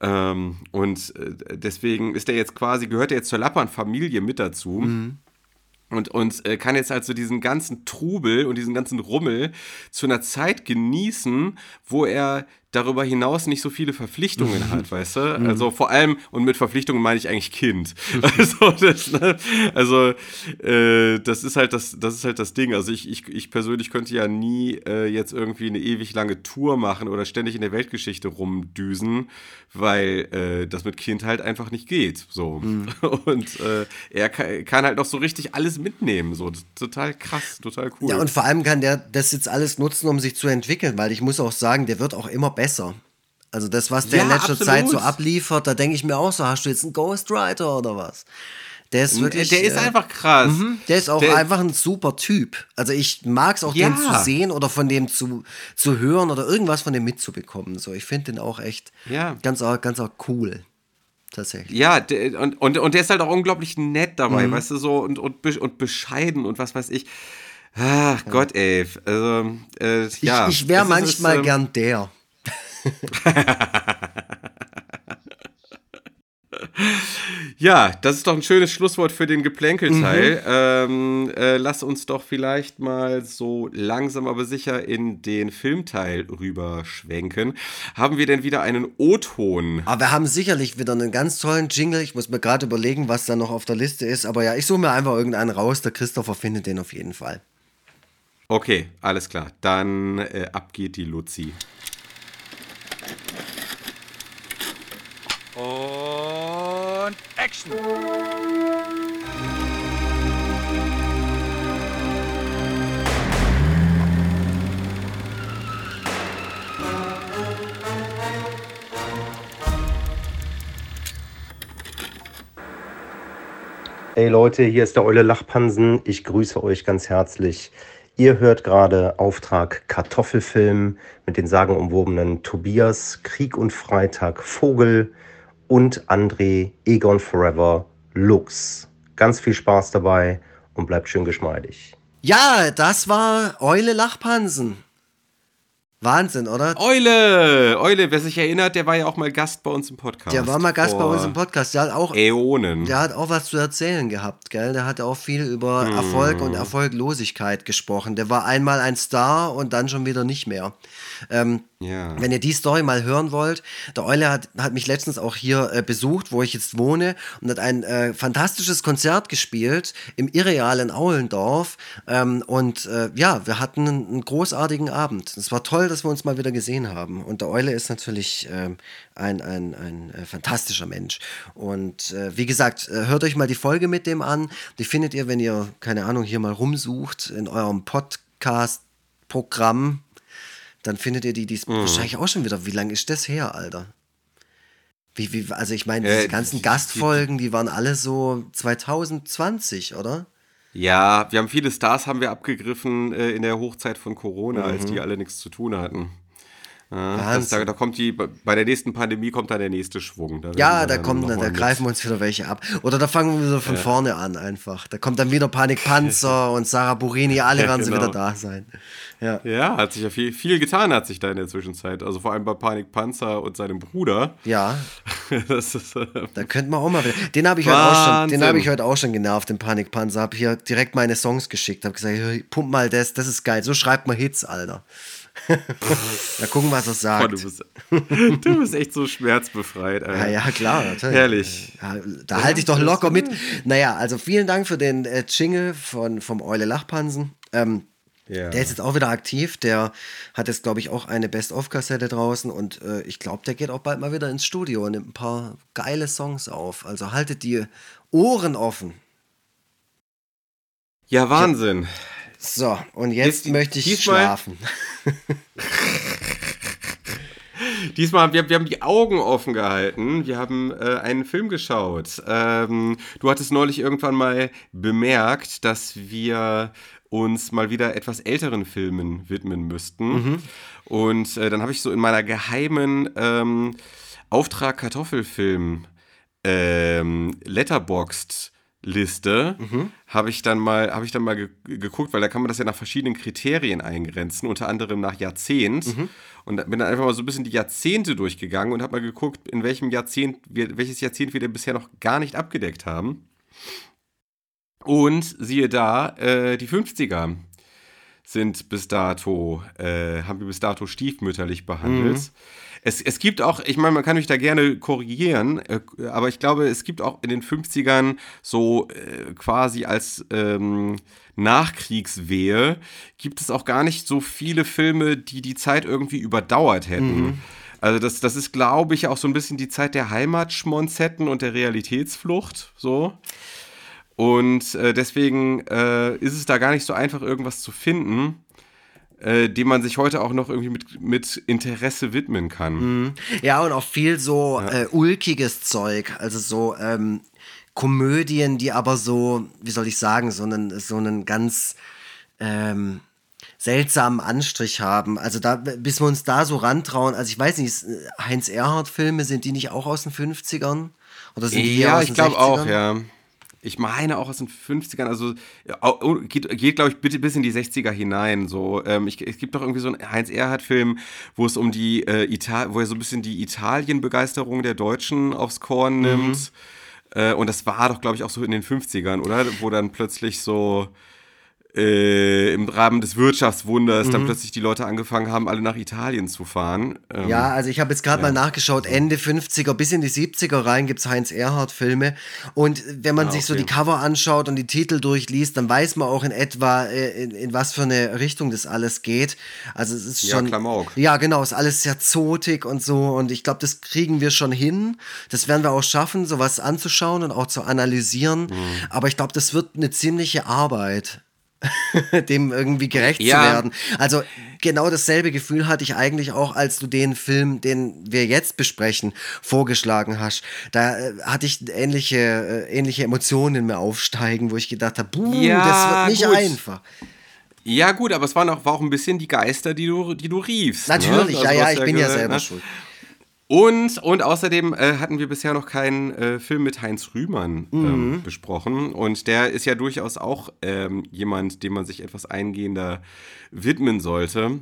Ähm, und deswegen ist er jetzt quasi, gehört er jetzt zur Lappern-Familie mit dazu. Und, und äh, kann jetzt also diesen ganzen Trubel und diesen ganzen Rummel zu einer Zeit genießen, wo er darüber hinaus nicht so viele Verpflichtungen hat, weißt du? Also vor allem, und mit Verpflichtungen meine ich eigentlich Kind. Also, das, ne? also äh, das ist halt das, das ist halt das Ding. Also ich, ich, ich persönlich könnte ja nie äh, jetzt irgendwie eine ewig lange Tour machen oder ständig in der Weltgeschichte rumdüsen, weil äh, das mit Kind halt einfach nicht geht. So. Und äh, er kann, kann halt noch so richtig alles mitnehmen. So. Total krass, total cool. Ja, und vor allem kann der das jetzt alles nutzen, um sich zu entwickeln, weil ich muss auch sagen, der wird auch immer besser. Also das, was der Ja, in letzter absolut. Zeit so abliefert, da denke ich mir auch so, hast du jetzt einen Ghostwriter oder was? Der ist wirklich. der ist äh, einfach krass. Der ist auch Der- einfach ein super Typ. Also ich mag es auch, Ja. den zu sehen oder von dem zu, zu hören oder irgendwas von dem mitzubekommen. So, ich finde den auch echt Ja. ganz, auch, ganz auch cool. Tatsächlich. Ja, der, und, und, und der ist halt auch unglaublich nett Mhm. dabei, weißt du, so und, und, und bescheiden und was weiß ich. Ach Gott, ey. Also, äh, Ich, ja. ich wäre Es ist- manchmal es, ähm, gern der. Ja, das ist doch ein schönes Schlusswort für den Geplänkelteil. Mhm. Ähm, äh, lass uns doch vielleicht mal so langsam aber sicher in den Filmteil rüberschwenken. Haben wir denn wieder einen O-Ton? Aber wir haben sicherlich wieder einen ganz tollen Jingle. Ich muss mir gerade überlegen, was da noch auf der Liste ist. Aber ja, ich suche mir einfach irgendeinen raus. Der Christopher findet den auf jeden Fall. Okay, alles klar. Dann äh, ab geht die Luzi. Und Action! Hey Leute, hier ist der Eule Lachpansen. Ich grüße euch ganz herzlich. Ihr hört gerade Auftrag Kartoffelfilm mit den sagenumwobenen Tobias, Krieg und Freitag, Vogel und André, Egon Forever, Lux. Ganz viel Spaß dabei und bleibt schön geschmeidig. Ja, das war Eule Lachpansen. Wahnsinn, oder? Eule! Eule, wer sich erinnert, der war ja auch mal Gast bei uns im Podcast. Der war mal Gast bei Vor uns im Podcast. Der hat auch, Äonen. der hat auch was zu erzählen gehabt, gell? Der hat auch viel über Erfolg und Erfolglosigkeit gesprochen. Der war einmal ein Star und dann schon wieder nicht mehr. Ähm, Ja. Wenn ihr die Story mal hören wollt, der Eule hat, hat mich letztens auch hier äh, besucht, wo ich jetzt wohne, und hat ein äh, fantastisches Konzert gespielt im irrealen Aulendorf. Ähm, und äh, ja, wir hatten einen, einen großartigen Abend. Es war toll, dass wir uns mal wieder gesehen haben. Und der Eule ist natürlich ähm, ein, ein, ein äh, fantastischer Mensch. Und äh, wie gesagt, äh, hört euch mal die Folge mit dem an. Die findet ihr, wenn ihr, keine Ahnung, hier mal rumsucht in eurem Podcast-Programm dann findet ihr die, die Mhm. wahrscheinlich auch schon wieder. Wie lange ist das her, Alter? Wie, wie, also ich meine, Äh, diese ganzen die- Gastfolgen, die waren alle so 2020, oder? Ja, wir haben viele Stars haben wir abgegriffen äh, in der Hochzeit von Corona, als Mhm. die alle nichts zu tun hatten. Ja, das, da, da kommt die, bei der nächsten Pandemie kommt dann der nächste Schwung. Da Ja, da kommen, da, greifen wir uns wieder welche ab. Oder da fangen wir wieder von vorne an einfach. Da kommt dann wieder Panikpanzer und Sarah Burini, alle Ja, werden sie genau. wieder da sein. Ja. Ja, hat sich ja viel, viel getan, hat sich da in der Zwischenzeit. Also vor allem bei Panik Panzer und seinem Bruder. Ja, Das ist, äh, da könnten wir auch mal wieder. Den habe ich, heute auch schon- den hab ich heute auch schon genervt, den Panikpanzer. Habe hier direkt meine Songs geschickt. Habe gesagt, pump mal das, das ist geil. So schreibt man Hits, Alter. Mal gucken, was er boah, sagt. du, bist, du bist echt so schmerzbefreit. Ja, Alter. ja, klar, natürlich. Herrlich. Ja, da halte ich doch locker mit. Naja, also vielen Dank für den äh, Jingle von, vom Eule Lachpansen. Ähm, Ja. Der ist jetzt auch wieder aktiv. Der hat jetzt, glaube ich, auch eine Best-of-Kassette draußen und äh, ich glaube, der geht auch bald mal wieder ins Studio und nimmt ein paar geile Songs auf. Also haltet die Ohren offen. Ja, Wahnsinn. So, und jetzt Jetzt- möchte ich diesmal- schlafen. Diesmal, wir, wir haben die Augen offen gehalten. Wir haben äh, einen Film geschaut. Ähm, du hattest neulich irgendwann mal bemerkt, dass wir uns mal wieder etwas älteren Filmen widmen müssten. Und äh, dann habe ich so in meiner geheimen ähm, Auftrag Kartoffelfilm ähm, Letterboxd Liste habe ich dann mal habe ich dann mal ge geguckt, weil da kann man das ja nach verschiedenen Kriterien eingrenzen, unter anderem nach Jahrzehnt und bin dann einfach mal so ein bisschen die Jahrzehnte durchgegangen und habe mal geguckt, in welchem Jahrzehnt wir welches Jahrzehnt wir denn bisher noch gar nicht abgedeckt haben. Und siehe da, äh, die 50er sind bis dato, äh, haben wir bis dato stiefmütterlich behandelt. Es, es gibt auch, ich meine, man kann mich da gerne korrigieren, äh, aber ich glaube, es gibt auch in den 50ern so äh, quasi als ähm, Nachkriegswehe, gibt es auch gar nicht so viele Filme, die die Zeit irgendwie überdauert hätten. Also das, das ist, glaube ich, auch so ein bisschen die Zeit der Heimatschmonzetten und der Realitätsflucht, so. Und äh, deswegen äh, ist es da gar nicht so einfach, irgendwas zu finden, äh, dem man sich heute auch noch irgendwie mit, mit Interesse widmen kann. Ja, und auch viel so äh, ulkiges Zeug. Also so ähm, Komödien, die aber so, wie soll ich sagen, so einen, so einen ganz ähm, seltsamen Anstrich haben. Also da, bis wir uns da so rantrauen, also ich weiß nicht, Heinz Erhardt-Filme, sind die nicht auch aus den 50ern? Oder sind die eher Ja, aus ich den glaube auch, 60ern? ja. Ich meine auch aus den 50ern, also oh, geht, geht glaube ich, bitte bis in die 60er hinein. So, ähm, ich, es gibt doch irgendwie so einen Heinz Erhardt-Film, wo es um die äh, Ital wo er so ein bisschen die Italien-Begeisterung der Deutschen aufs Korn nimmt. Äh, und das war doch, glaube ich, auch so in den 50ern, oder? Wo dann plötzlich so äh, im Rahmen des Wirtschaftswunders dann plötzlich die Leute angefangen haben, alle nach Italien zu fahren. Ähm, Ja, also ich habe jetzt gerade mal nachgeschaut, Ende 50er bis in die 70er rein gibt's Heinz Erhardt-Filme. Und wenn man Ah, sich so die Cover anschaut und die Titel durchliest, dann weiß man auch in etwa, äh, in, in was für eine Richtung das alles geht. Also es ist Ja, schon. Klamauk. Ja, genau, ist alles sehr zotig und so. Und ich glaube, das kriegen wir schon hin. Das werden wir auch schaffen, sowas anzuschauen und auch zu analysieren. Mhm. Aber ich glaube, das wird eine ziemliche Arbeit. dem irgendwie gerecht Ja. zu werden. Also genau dasselbe Gefühl hatte ich eigentlich auch, als du den Film, den wir jetzt besprechen, vorgeschlagen hast. Da äh, hatte ich ähnliche, äh, ähnliche Emotionen in mir aufsteigen, wo ich gedacht habe, buh, Ja, das wird nicht gut. einfach. Ja, gut, aber es waren auch, war auch ein bisschen die Geister, die du, die du riefst. Natürlich, ne? ja, Also, ja, was ich bin ja selber ne? schuld. Und, und außerdem äh, hatten wir bisher noch keinen äh, Film mit Heinz Rühmann Mhm. ähm, besprochen. Und der ist ja durchaus auch ähm, jemand, dem man sich etwas eingehender widmen sollte.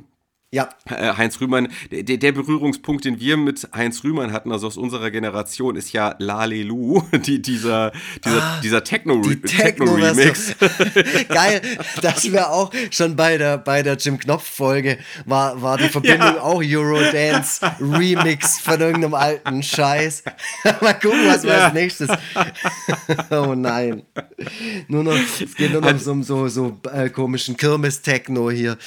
Ja, Äh, Heinz Rühmann, der, der- Berührungspunkt, den wir mit Heinz Rühmann hatten, also aus unserer Generation, ist ja Lalelu, die, dieser, dieser, dieser Techno- Ah, die Techno-Remix. Techno-Version. Geil, das wäre auch schon bei der, bei der Jim Knopf-Folge, war, war die Verbindung Ja. auch Eurodance Remix von irgendeinem alten Scheiß. Mal gucken, was wir Ja. als nächstes. oh nein. Nur noch, es geht nur noch so um so, so äh, komischen Kirmes-Techno hier.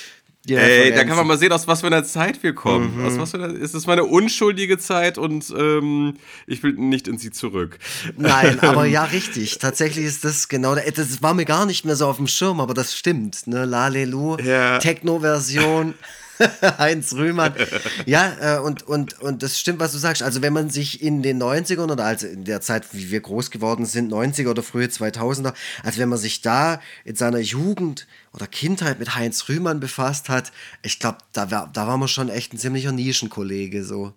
Die Ey, da kann man mal sehen, aus was für einer Zeit wir kommen. Mhm. Aus was für einer, es ist meine unschuldige Zeit und ähm, ich will nicht in sie zurück. Nein, aber ja, richtig. Tatsächlich ist das genau, das war mir gar nicht mehr so auf dem Schirm, aber das stimmt. Ne? Lalelu, Ja. Techno-Version. Heinz Rühmann. Ja, äh, und, und, und das stimmt, was du sagst. Also, wenn man sich in den 90ern oder also in der Zeit, wie wir groß geworden sind, 90er oder frühe 2000er, also wenn man sich da in seiner Jugend oder Kindheit mit Heinz Rühmann befasst hat, ich glaube, da, war- da war man schon echt ein ziemlicher Nischenkollege. So.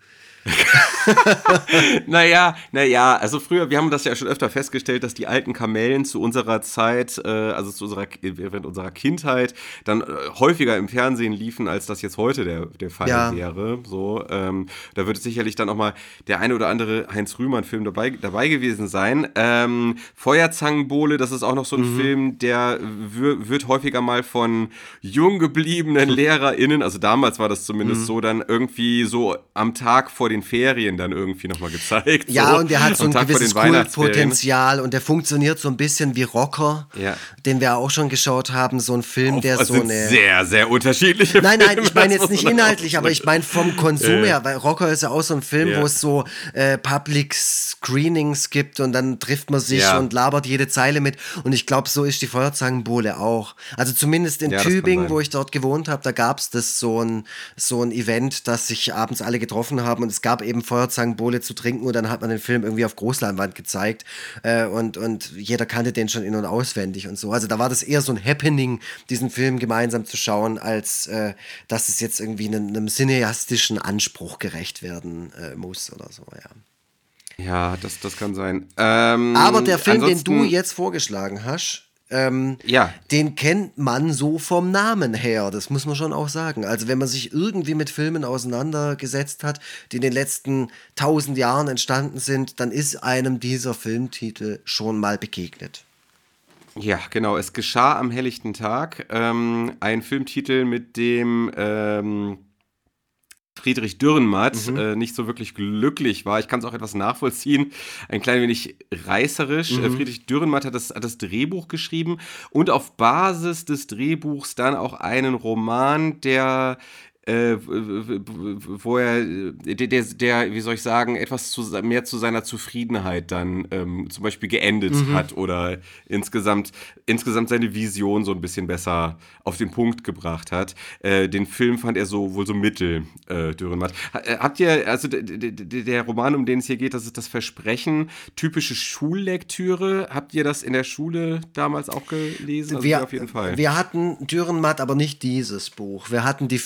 Naja, naja, also früher, wir haben das ja schon öfter festgestellt, dass die alten Kamellen zu unserer Zeit, äh, also zu unserer, während unserer Kindheit, dann äh, häufiger im Fernsehen liefen, als das jetzt heute der, der Fall Ja. wäre. So, ähm, da wird sicherlich dann auch mal der eine oder andere Heinz Rühmann-Film dabei, dabei gewesen sein. Ähm, Feuerzangenbowle, das ist auch noch so ein Film, der wird häufiger mal von jung gebliebenen LehrerInnen, also damals war das zumindest so, dann irgendwie so am Tag vor den Ferien dann irgendwie nochmal gezeigt. Ja, so. und der hat so ein Tag gewisses. Kultpotenzial und der funktioniert so ein bisschen wie Rocker, Ja. den wir auch schon geschaut haben. So ein Film, der Das so eine. sehr, sehr unterschiedliche Nein, nein, Filme, ich meine jetzt nicht inhaltlich, aber ich meine vom Konsum Ja. her, weil Rocker ist ja auch so ein Film, Ja. wo es so äh, Public Screenings gibt und dann trifft man sich Ja. und labert jede Zeile mit. Und ich glaube, so ist die Feuerzangenbowle auch. Also zumindest in Tübingen, wo ich dort gewohnt habe, da gab es das so ein, so ein Event, dass sich abends alle getroffen haben und es gab eben Feuerzangenbowle zu trinken und dann hat man den Film irgendwie auf Großleinwand gezeigt äh, und, und jeder kannte den schon in- und auswendig und so. Also da war das eher so ein Happening, diesen Film gemeinsam zu schauen, als äh, dass es jetzt irgendwie einem, einem cineastischen Anspruch gerecht werden äh, muss oder so, ja. Ja, das, das kann sein. Ähm, Aber der Film, den du jetzt vorgeschlagen hast, ähm, Ja. den kennt man so vom Namen her. Das muss man schon auch sagen. Also wenn man sich irgendwie mit Filmen auseinandergesetzt hat, die in den letzten tausend Jahren entstanden sind, dann ist einem dieser Filmtitel schon mal begegnet. Ja, genau. Es geschah am helllichten Tag. Ähm, ein Filmtitel, mit dem ähm, Friedrich Dürrenmatt äh, nicht so wirklich glücklich war. Ich kann es auch etwas nachvollziehen. Ein klein wenig reißerisch. Äh, Friedrich Dürrenmatt hat das, hat das Drehbuch geschrieben und auf Basis des Drehbuchs dann auch einen Roman, der äh, wo er, äh, der, der, wie soll ich sagen, etwas zu, mehr zu seiner Zufriedenheit dann ähm, zum Beispiel geendet hat oder insgesamt, insgesamt seine Vision so ein bisschen besser auf den Punkt gebracht hat. Äh, den Film fand er so wohl so mittel, äh, Dürrenmatt. Äh, Habt ihr, also der Roman, um den es hier geht, das ist das Versprechen, typische Schullektüre. Habt ihr das in der Schule damals auch gelesen? Also wir auf jeden Fall. Wir hatten Dürrenmatt, aber nicht dieses Buch. Wir hatten die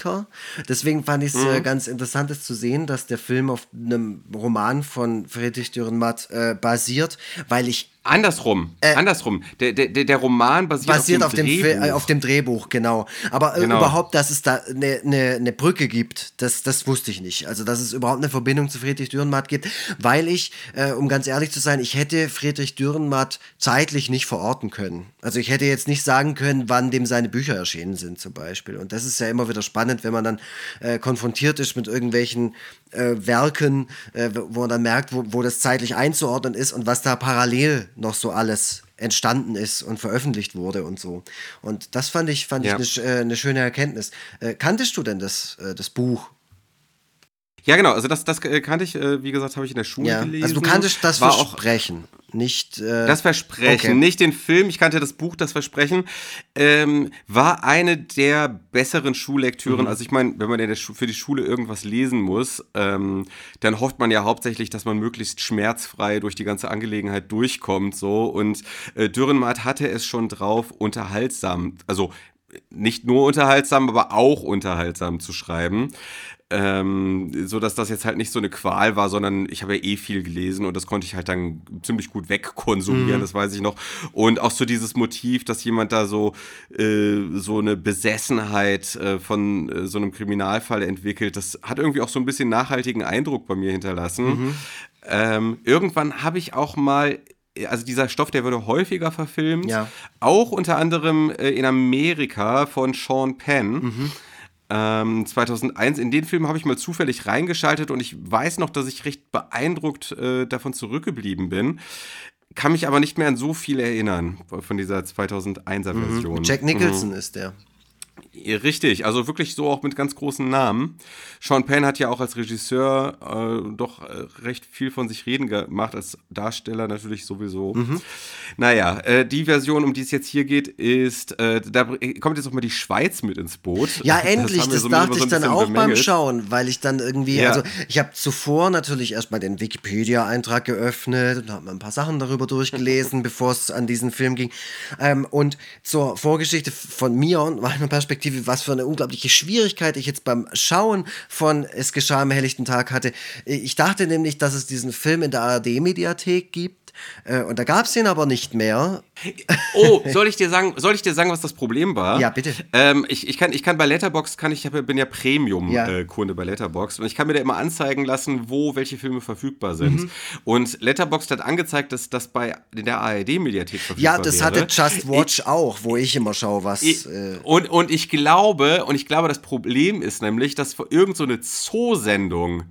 Physiker. Deswegen fand ich es Mhm. äh, ganz interessant, es zu sehen, dass der Film auf einem Roman von Friedrich Dürrenmatt äh, basiert, weil ich Andersrum, andersrum. Der, der, der Roman basiert, Äh, basiert auf dem, Fi- Drehbuch. äh, auf dem Drehbuch, genau. Aber äh, Genau. überhaupt, dass es da eine ne, ne Brücke gibt, das, das wusste ich nicht. Also, dass es überhaupt eine Verbindung zu Friedrich Dürrenmatt gibt, weil ich, äh, um ganz ehrlich zu sein, ich hätte Friedrich Dürrenmatt zeitlich nicht verorten können. Also, ich hätte jetzt nicht sagen können, wann dem seine Bücher erschienen sind, zum Beispiel. Und das ist ja immer wieder spannend, wenn man dann äh, konfrontiert ist mit irgendwelchen äh, Werken, äh, wo man dann merkt, wo, wo das zeitlich einzuordnen ist und was da parallel noch so alles entstanden ist und veröffentlicht wurde und so. Und das fand ich, fand Ja. ich eine, äh, eine schöne Erkenntnis. Äh, kanntest du denn das, äh, das Buch? Ja, genau. Also das, das äh, kannte ich, äh, wie gesagt, habe ich in der Schule Ja. gelesen. Also du kanntest das War auch Versprechen, nicht äh, das Versprechen, okay. nicht den Film. Ich kannte das Buch, das Versprechen. Ähm, war eine der besseren Schullektüren. Mhm. Also ich meine, wenn man in der Schu für die Schule irgendwas lesen muss, ähm, dann hofft man ja hauptsächlich, dass man möglichst schmerzfrei durch die ganze Angelegenheit durchkommt. So und äh, Dürrenmatt hatte es schon drauf, unterhaltsam, also nicht nur unterhaltsam, aber auch unterhaltsam zu schreiben. Ähm, so dass das jetzt halt nicht so eine Qual war, sondern ich habe ja eh viel gelesen und das konnte ich halt dann ziemlich gut wegkonsumieren, das weiß ich noch. Und auch so dieses Motiv, dass jemand da so, äh, so eine Besessenheit äh, von äh, so einem Kriminalfall entwickelt, das hat irgendwie auch so ein bisschen nachhaltigen Eindruck bei mir hinterlassen. Ähm, irgendwann habe ich auch mal also dieser Stoff, der wurde häufiger verfilmt. Ja. Auch unter anderem äh, in Amerika von Sean Penn. Ähm, 2001. In den Film habe ich mal zufällig reingeschaltet und ich weiß noch, dass ich recht beeindruckt äh, davon zurückgeblieben bin. Kann mich aber nicht mehr an so viel erinnern von dieser 2001er Version. Jack Nicholson ist der. Ja, Richtig, also wirklich so auch mit ganz großen Namen. Sean Penn hat ja auch als Regisseur äh, doch äh, recht viel von sich reden gemacht, als Darsteller natürlich sowieso. Naja, äh, die Version, um die es jetzt hier geht, ist, äh, da kommt jetzt auch mal die Schweiz mit ins Boot. Ja, endlich, das, so dachte so ich dann auch beim bemängelt. Schauen, weil ich dann irgendwie, Ja. also ich habe zuvor natürlich erstmal den Wikipedia-Eintrag geöffnet und habe mir ein paar Sachen darüber durchgelesen, bevor es an diesen Film ging. Ähm, und zur Vorgeschichte von mir und meiner Perspektive, was für eine unglaubliche Schwierigkeit ich jetzt beim Schauen von Es geschah am helllichten Tag hatte. Ich dachte nämlich, dass es diesen Film in der ARD-Mediathek gibt. Äh, Und da gab es ihn aber nicht mehr. Oh, soll ich dir sagen, soll ich dir sagen, was das Problem war? Ja, bitte. Ähm, ich, ich, kann, ich kann bei Letterbox kann ich, hab, bin ja Ja. Premium-Kunde bei Letterbox und ich kann mir da immer anzeigen lassen, wo welche Filme verfügbar sind. Mhm. Und Letterbox hat angezeigt, dass das bei in der ARD-Mediathek verfügbar Ja, das wäre. hatte Just Watch auch, wo ich immer schaue, was. Ich, äh, und, und ich glaube, und ich glaube, das Problem ist nämlich, dass für irgend so eine Zoosendung äh,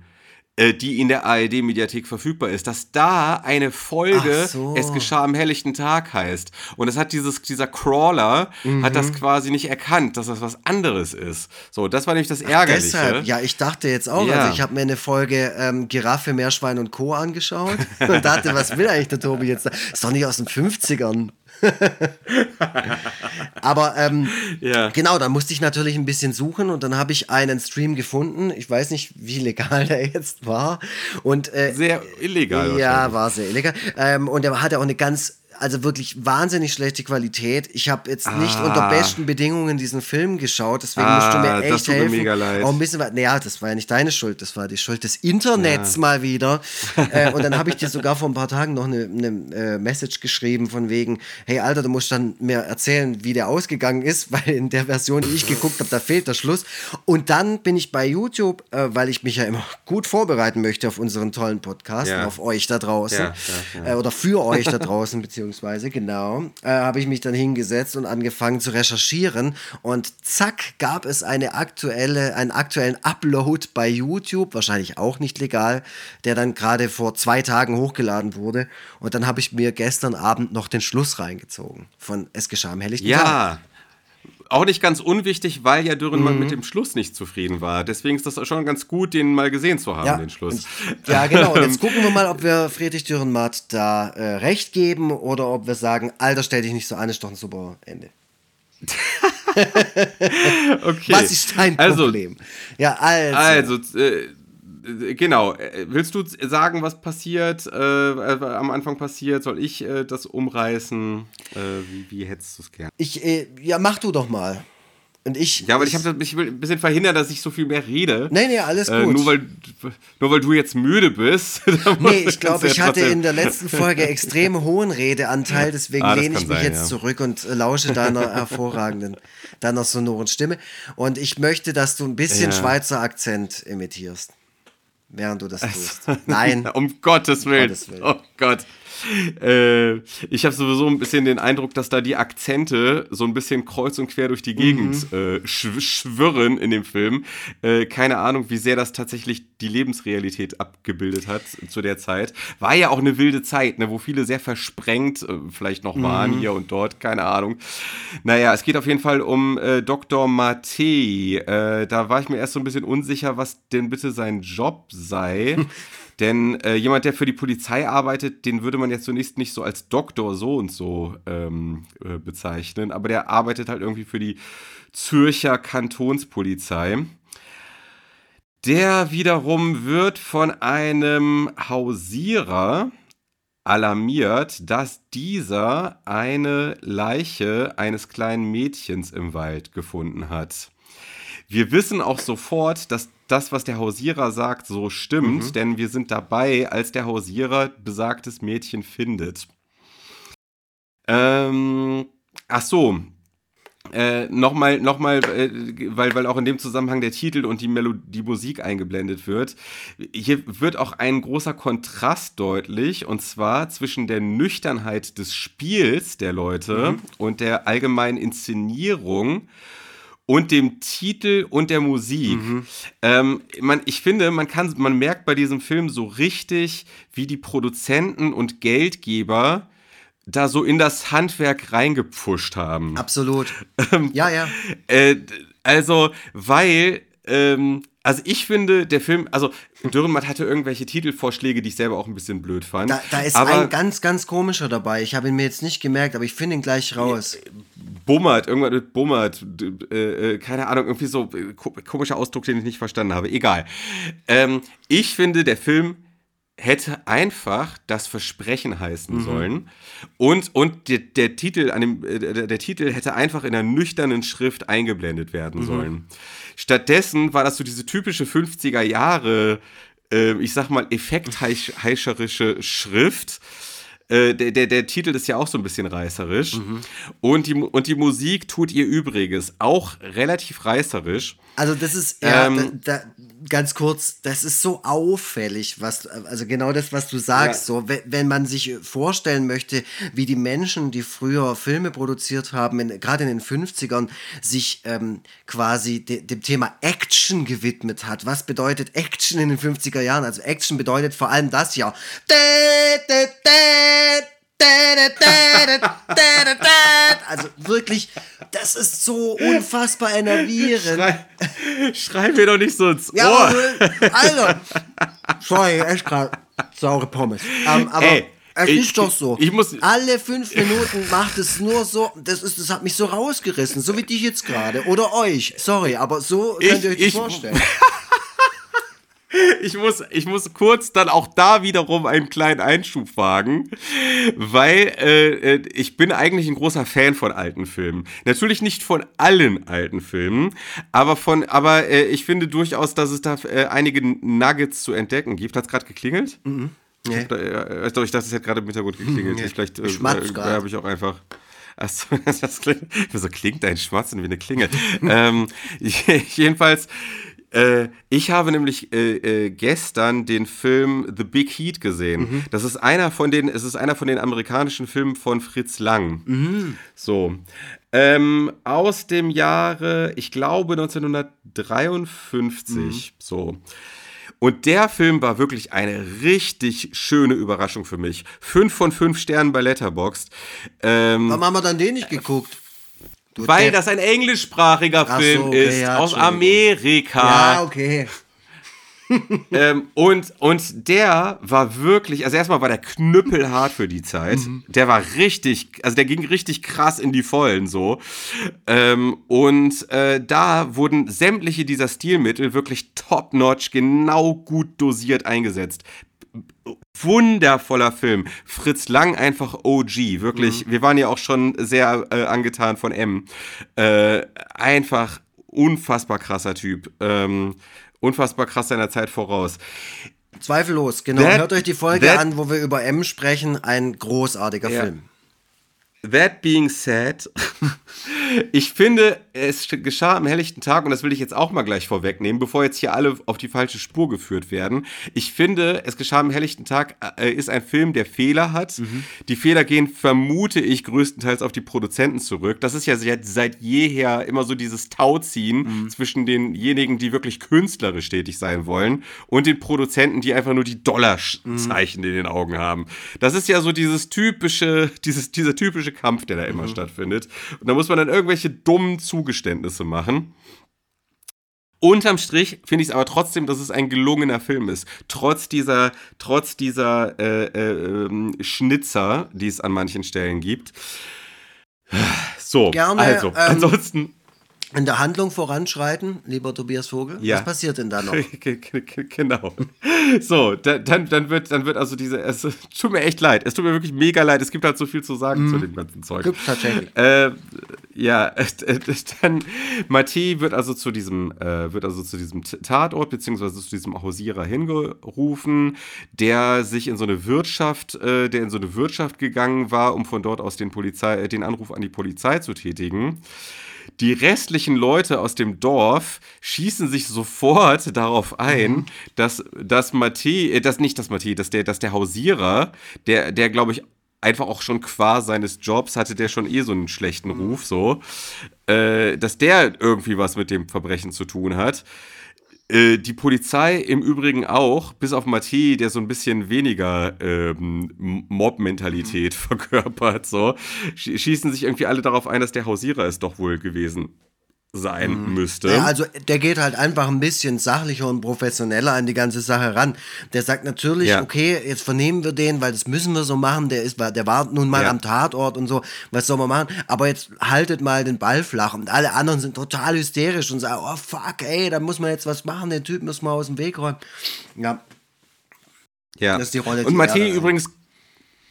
die in der ARD-Mediathek verfügbar ist, dass da eine Folge Ach so. Es geschah am helllichten Tag heißt. Und es hat dieses, dieser Crawler hat das quasi nicht erkannt, dass das was anderes ist. So, das war nämlich das Ärgerliche. Deshalb, ja, ich dachte jetzt auch, Ja. also ich habe mir eine Folge ähm, Giraffe, Meerschwein und Co. angeschaut und dachte, was will eigentlich der Tobi jetzt da? Ist doch nicht aus den 50ern. Aber ähm, Ja. genau, da musste ich natürlich ein bisschen suchen und dann habe ich einen Stream gefunden. Ich weiß nicht, wie legal der jetzt war. Und äh, Sehr illegal. ja, war sehr illegal. Ähm, und er hatte auch eine ganz, also wirklich wahnsinnig schlechte Qualität. Ich habe jetzt nicht Ah. unter besten Bedingungen diesen Film geschaut, deswegen Ah, musst du mir das echt tut mir helfen. mega leid. Auch ein bisschen, was- naja, das war ja nicht deine Schuld, das war die Schuld des Internets mal wieder. äh, und dann habe ich dir sogar vor ein paar Tagen noch eine, eine äh, Message geschrieben von wegen, hey Alter, du musst dann mir erzählen, wie der ausgegangen ist, weil in der Version, die ich geguckt habe, da fehlt der Schluss. Und dann bin ich bei YouTube, äh, weil ich mich ja immer gut vorbereiten möchte auf unseren tollen Podcast Ja. auf euch da draußen. Ja, ja, Äh, oder für euch da draußen, beziehungsweise, genau, äh, habe ich mich dann hingesetzt und angefangen zu recherchieren. Und zack, gab es eine aktuelle, einen aktuellen Upload bei YouTube, wahrscheinlich auch nicht legal, der dann gerade vor zwei Tagen hochgeladen wurde. Und dann habe ich mir gestern Abend noch den Schluss reingezogen von Es geschah am helllichten Tag. Auch nicht ganz unwichtig, weil ja Dürrenmann Mhm. mit dem Schluss nicht zufrieden war. Deswegen ist das schon ganz gut, den mal gesehen zu haben, Ja, den Schluss. und- ja, genau. Und jetzt gucken wir mal, ob wir Friedrich Dürrenmatt da äh, recht geben oder ob wir sagen, Alter, stell dich nicht so an, ist doch ein super Ende. Okay. Was ist dein also, Problem? Ja, also. Also, äh, genau. Äh, Willst du sagen, was passiert, äh, äh, am Anfang passiert? Soll ich äh, das umreißen? Äh, wie, wie hättest du es gern? Ich, äh, ja, mach du doch mal. Und ich. Ja, weil ich, ich will ein bisschen verhindern, dass ich so viel mehr rede. Nee, nee, alles Äh, gut. nur, weil, nur weil du jetzt müde bist. Nee, ich glaube, ich hatte in der letzten Folge extrem hohen Redeanteil, deswegen Ah, lehne ich mich sein, jetzt ja. zurück und äh, lausche deiner hervorragenden, deiner sonoren Stimme. Und ich möchte, dass du ein bisschen Ja. Schweizer Akzent imitierst, während du das tust. Nein. Um Gottes Willen. Gottes Willen. Oh Gott. Äh, ich habe sowieso ein bisschen den Eindruck, dass da die Akzente so ein bisschen kreuz und quer durch die Gegend Mhm. äh, schw schwirren in dem Film. Äh, keine Ahnung, wie sehr das tatsächlich die Lebensrealität abgebildet hat zu der Zeit. War ja auch eine wilde Zeit, ne, wo viele sehr versprengt äh, vielleicht noch waren Mhm. hier und dort, keine Ahnung. Naja, es geht auf jeden Fall um äh, Dr. Mate. Da war ich mir erst so ein bisschen unsicher, was denn bitte sein Job sei. Denn äh, jemand, der für die Polizei arbeitet, den würde man jetzt zunächst nicht so als Doktor so und so ähm, äh, bezeichnen, aber der arbeitet halt irgendwie für die Zürcher Kantonspolizei. Der wiederum wird von einem Hausierer alarmiert, dass dieser eine Leiche eines kleinen Mädchens im Wald gefunden hat. Wir wissen auch sofort, dass das, was der Hausierer sagt, so stimmt, denn wir sind dabei, als der Hausierer besagtes Mädchen findet. Ähm, ach so. Äh, nochmal, nochmal, äh, weil, weil auch in dem Zusammenhang der Titel und die Melodie, die Musik eingeblendet wird. Hier wird auch ein großer Kontrast deutlich, und zwar zwischen der Nüchternheit des Spiels der Leute und der allgemeinen Inszenierung und dem Titel und der Musik. Ähm, man, ich finde, man kann, man merkt bei diesem Film so richtig, wie die Produzenten und Geldgeber da so in das Handwerk reingepfuscht haben. Absolut. ja, ja. Äh, also, weil, ähm, also ich finde, der Film, also Dürrenmatt hatte irgendwelche Titelvorschläge, die ich selber auch ein bisschen blöd fand. Da, da ist aber ein ganz, ganz komischer dabei. Ich habe ihn mir jetzt nicht gemerkt, aber ich finde ihn gleich raus. Bummert, irgendwas mit Bummert, äh, äh, keine Ahnung, irgendwie so äh, ko- komischer Ausdruck, den ich nicht verstanden habe. Egal. Ähm, ich finde, der Film hätte einfach das Versprechen heißen sollen und, und der, der Titel an dem, äh, der, der Titel hätte einfach in einer nüchternen Schrift eingeblendet werden sollen. Stattdessen war das so diese typische 50er Jahre, äh, ich sag mal, effektheischerische Schrift Äh, der, der, der Titel ist ja auch so ein bisschen reißerisch. Und, die, und die Musik tut ihr Übriges, auch relativ reißerisch. Also das ist, ja, Ähm, da, da, ganz kurz, das ist so auffällig, was, also genau das, was du sagst, Ja. so, wenn, wenn man sich vorstellen möchte, wie die Menschen, die früher Filme produziert haben, gerade in den 50ern, sich ähm, quasi de, dem Thema Action gewidmet hat. Was bedeutet Action in den 50er Jahren? Also Action bedeutet vor allem das ja. Also wirklich, das ist so unfassbar enervierend. Schrei, schrei mir doch nicht so ins Ohr. Ja, aber, Alter. Sorry, echt gerade saure Pommes. Ähm, aber Ey, es ich- ist doch so. ich muss- Alle fünf Minuten macht es nur so. Das, ist, das hat mich so rausgerissen, so wie dich jetzt gerade. Oder euch. Sorry, aber so könnt ihr euch das vorstellen. Ich muss, ich muss kurz dann auch da wiederum einen kleinen Einschub wagen, weil äh, äh, ich bin eigentlich ein großer Fan von alten Filmen. Natürlich nicht von allen alten Filmen, aber von, aber äh, ich finde durchaus, dass es da äh, einige Nuggets zu entdecken gibt. Hat's gerade geklingelt? Nee. Da, äh, doch, ich dachte, es hätte gerade im Hintergrund geklingelt. Nee. Ich vielleicht äh, Ich äh, habe ich auch einfach. Achso, das klingt, so klingt ein Schmatzen wie eine Klingel. ähm, jedenfalls, äh, ich habe nämlich äh, äh, gestern den Film The Big Heat gesehen. Mhm. Das ist einer von den, es ist einer von den amerikanischen Filmen von Fritz Lang. Mhm. So. Ähm, aus dem Jahre, ich glaube 1953. Mhm. So. Und der Film war wirklich eine richtig schöne Überraschung für mich. Fünf von fünf Sternen bei Letterboxd. Ähm, Warum haben wir dann den nicht geguckt? Weil das ein englischsprachiger Ach so, Film okay, ist, ja, aus. Amerika. Ja, okay. ähm, und, und der war wirklich, also erstmal war der knüppelhart für die Zeit. Mhm. Der war richtig, also der ging richtig krass in die Vollen so. Ähm, und äh, da wurden sämtliche dieser Stilmittel wirklich top-notch, genau gut dosiert eingesetzt. Wundervoller Film. Fritz Lang einfach OG. Wirklich, wir waren ja auch schon sehr äh, angetan von M. Äh, einfach unfassbar krasser Typ. Ähm, unfassbar krass seiner Zeit voraus. Zweifellos, genau. That- Hört euch die Folge that- an, wo wir über M sprechen. Ein großartiger Ja. Film. That being said, ich finde, es geschah am helllichten Tag und das will ich jetzt auch mal gleich vorwegnehmen, bevor jetzt hier alle auf die falsche Spur geführt werden. Ich finde, es geschah am helllichten Tag äh, ist ein Film, der Fehler hat. Die Fehler gehen, vermute ich, größtenteils auf die Produzenten zurück. Das ist ja seit, seit jeher immer so dieses Tauziehen zwischen denjenigen, die wirklich künstlerisch tätig sein wollen und den Produzenten, die einfach nur die Dollarzeichen in den Augen haben. Das ist ja so dieses typische, dieses, dieser typische Kampf, der da immer stattfindet. Und da muss man dann irgendwelche dummen Zugeständnisse machen. Unterm Strich finde ich es aber trotzdem, dass es ein gelungener Film ist. Trotz dieser, trotz dieser äh, äh, ähm, Schnitzer, die es an manchen Stellen gibt. So, Gerne, also, ähm, ansonsten. In der Handlung voranschreiten, lieber Tobias Vogel. Ja. Was passiert denn da noch? Genau. So, da- dann, dann, wird, dann wird also diese. Es tut mir echt leid. Es tut mir wirklich mega leid. Es gibt halt so viel zu sagen zu dem ganzen Zeug. Gibt's tatsächlich. Äh, ja, äh, dann Matti wird also zu diesem äh, wird also zu diesem Tatort beziehungsweise zu diesem Hausierer hingerufen, der sich in so eine Wirtschaft, äh, der in so eine Wirtschaft gegangen war, um von dort aus den Polizei, äh, den Anruf an die Polizei zu tätigen. Die restlichen Leute aus dem Dorf schießen sich sofort darauf ein, dass, dass Matti, äh, dass nicht das Matti, dass der, dass der Hausierer, der, der glaube ich einfach auch schon qua seines Jobs hatte der schon eh so einen schlechten Ruf, so, äh, dass der irgendwie was mit dem Verbrechen zu tun hat. Äh, die Polizei im Übrigen auch, bis auf Matti, der so ein bisschen weniger ähm, Mob-Mentalität verkörpert, so, sch schießen sich irgendwie alle darauf ein, dass der Hausierer es doch wohl gewesen sein müsste. Ja, also der geht halt einfach ein bisschen sachlicher und professioneller an die ganze Sache ran. Der sagt natürlich, Ja. okay, jetzt vernehmen wir den, weil das müssen wir so machen. Der ist, der war nun mal Ja. am Tatort und so. Was soll man machen? Aber jetzt haltet mal den Ball flach. Und alle anderen sind total hysterisch und sagen, oh fuck, ey, da muss man jetzt was machen. Den Typ müssen wir aus dem Weg räumen. Ja, Ja. Das ist die Rolle, Und da- übrigens.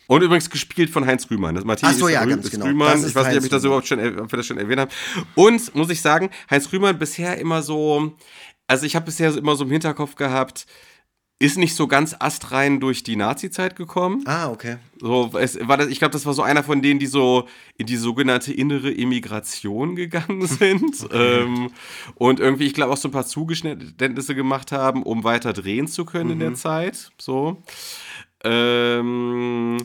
Und übrigens gespielt von Heinz Rühmann. Das Mattei Ach so, ist, ja, Rü- ganz ist genau. Rühmann. Ich weiß nicht, ob ich das überhaupt schon, ob wir das schon erwähnt haben. Und muss ich sagen, Heinz Rühmann bisher immer so. Also ich habe bisher immer so im Hinterkopf gehabt, ist nicht so ganz astrein durch die Nazi-Zeit gekommen. Ah, okay. So, es war das, ich glaube, das war so einer von denen, die so in die sogenannte innere Immigration gegangen sind. ähm, und irgendwie, ich glaube, auch so ein paar Zugeständnisse gemacht haben, um weiter drehen zu können mhm. in der Zeit. So. Ähm,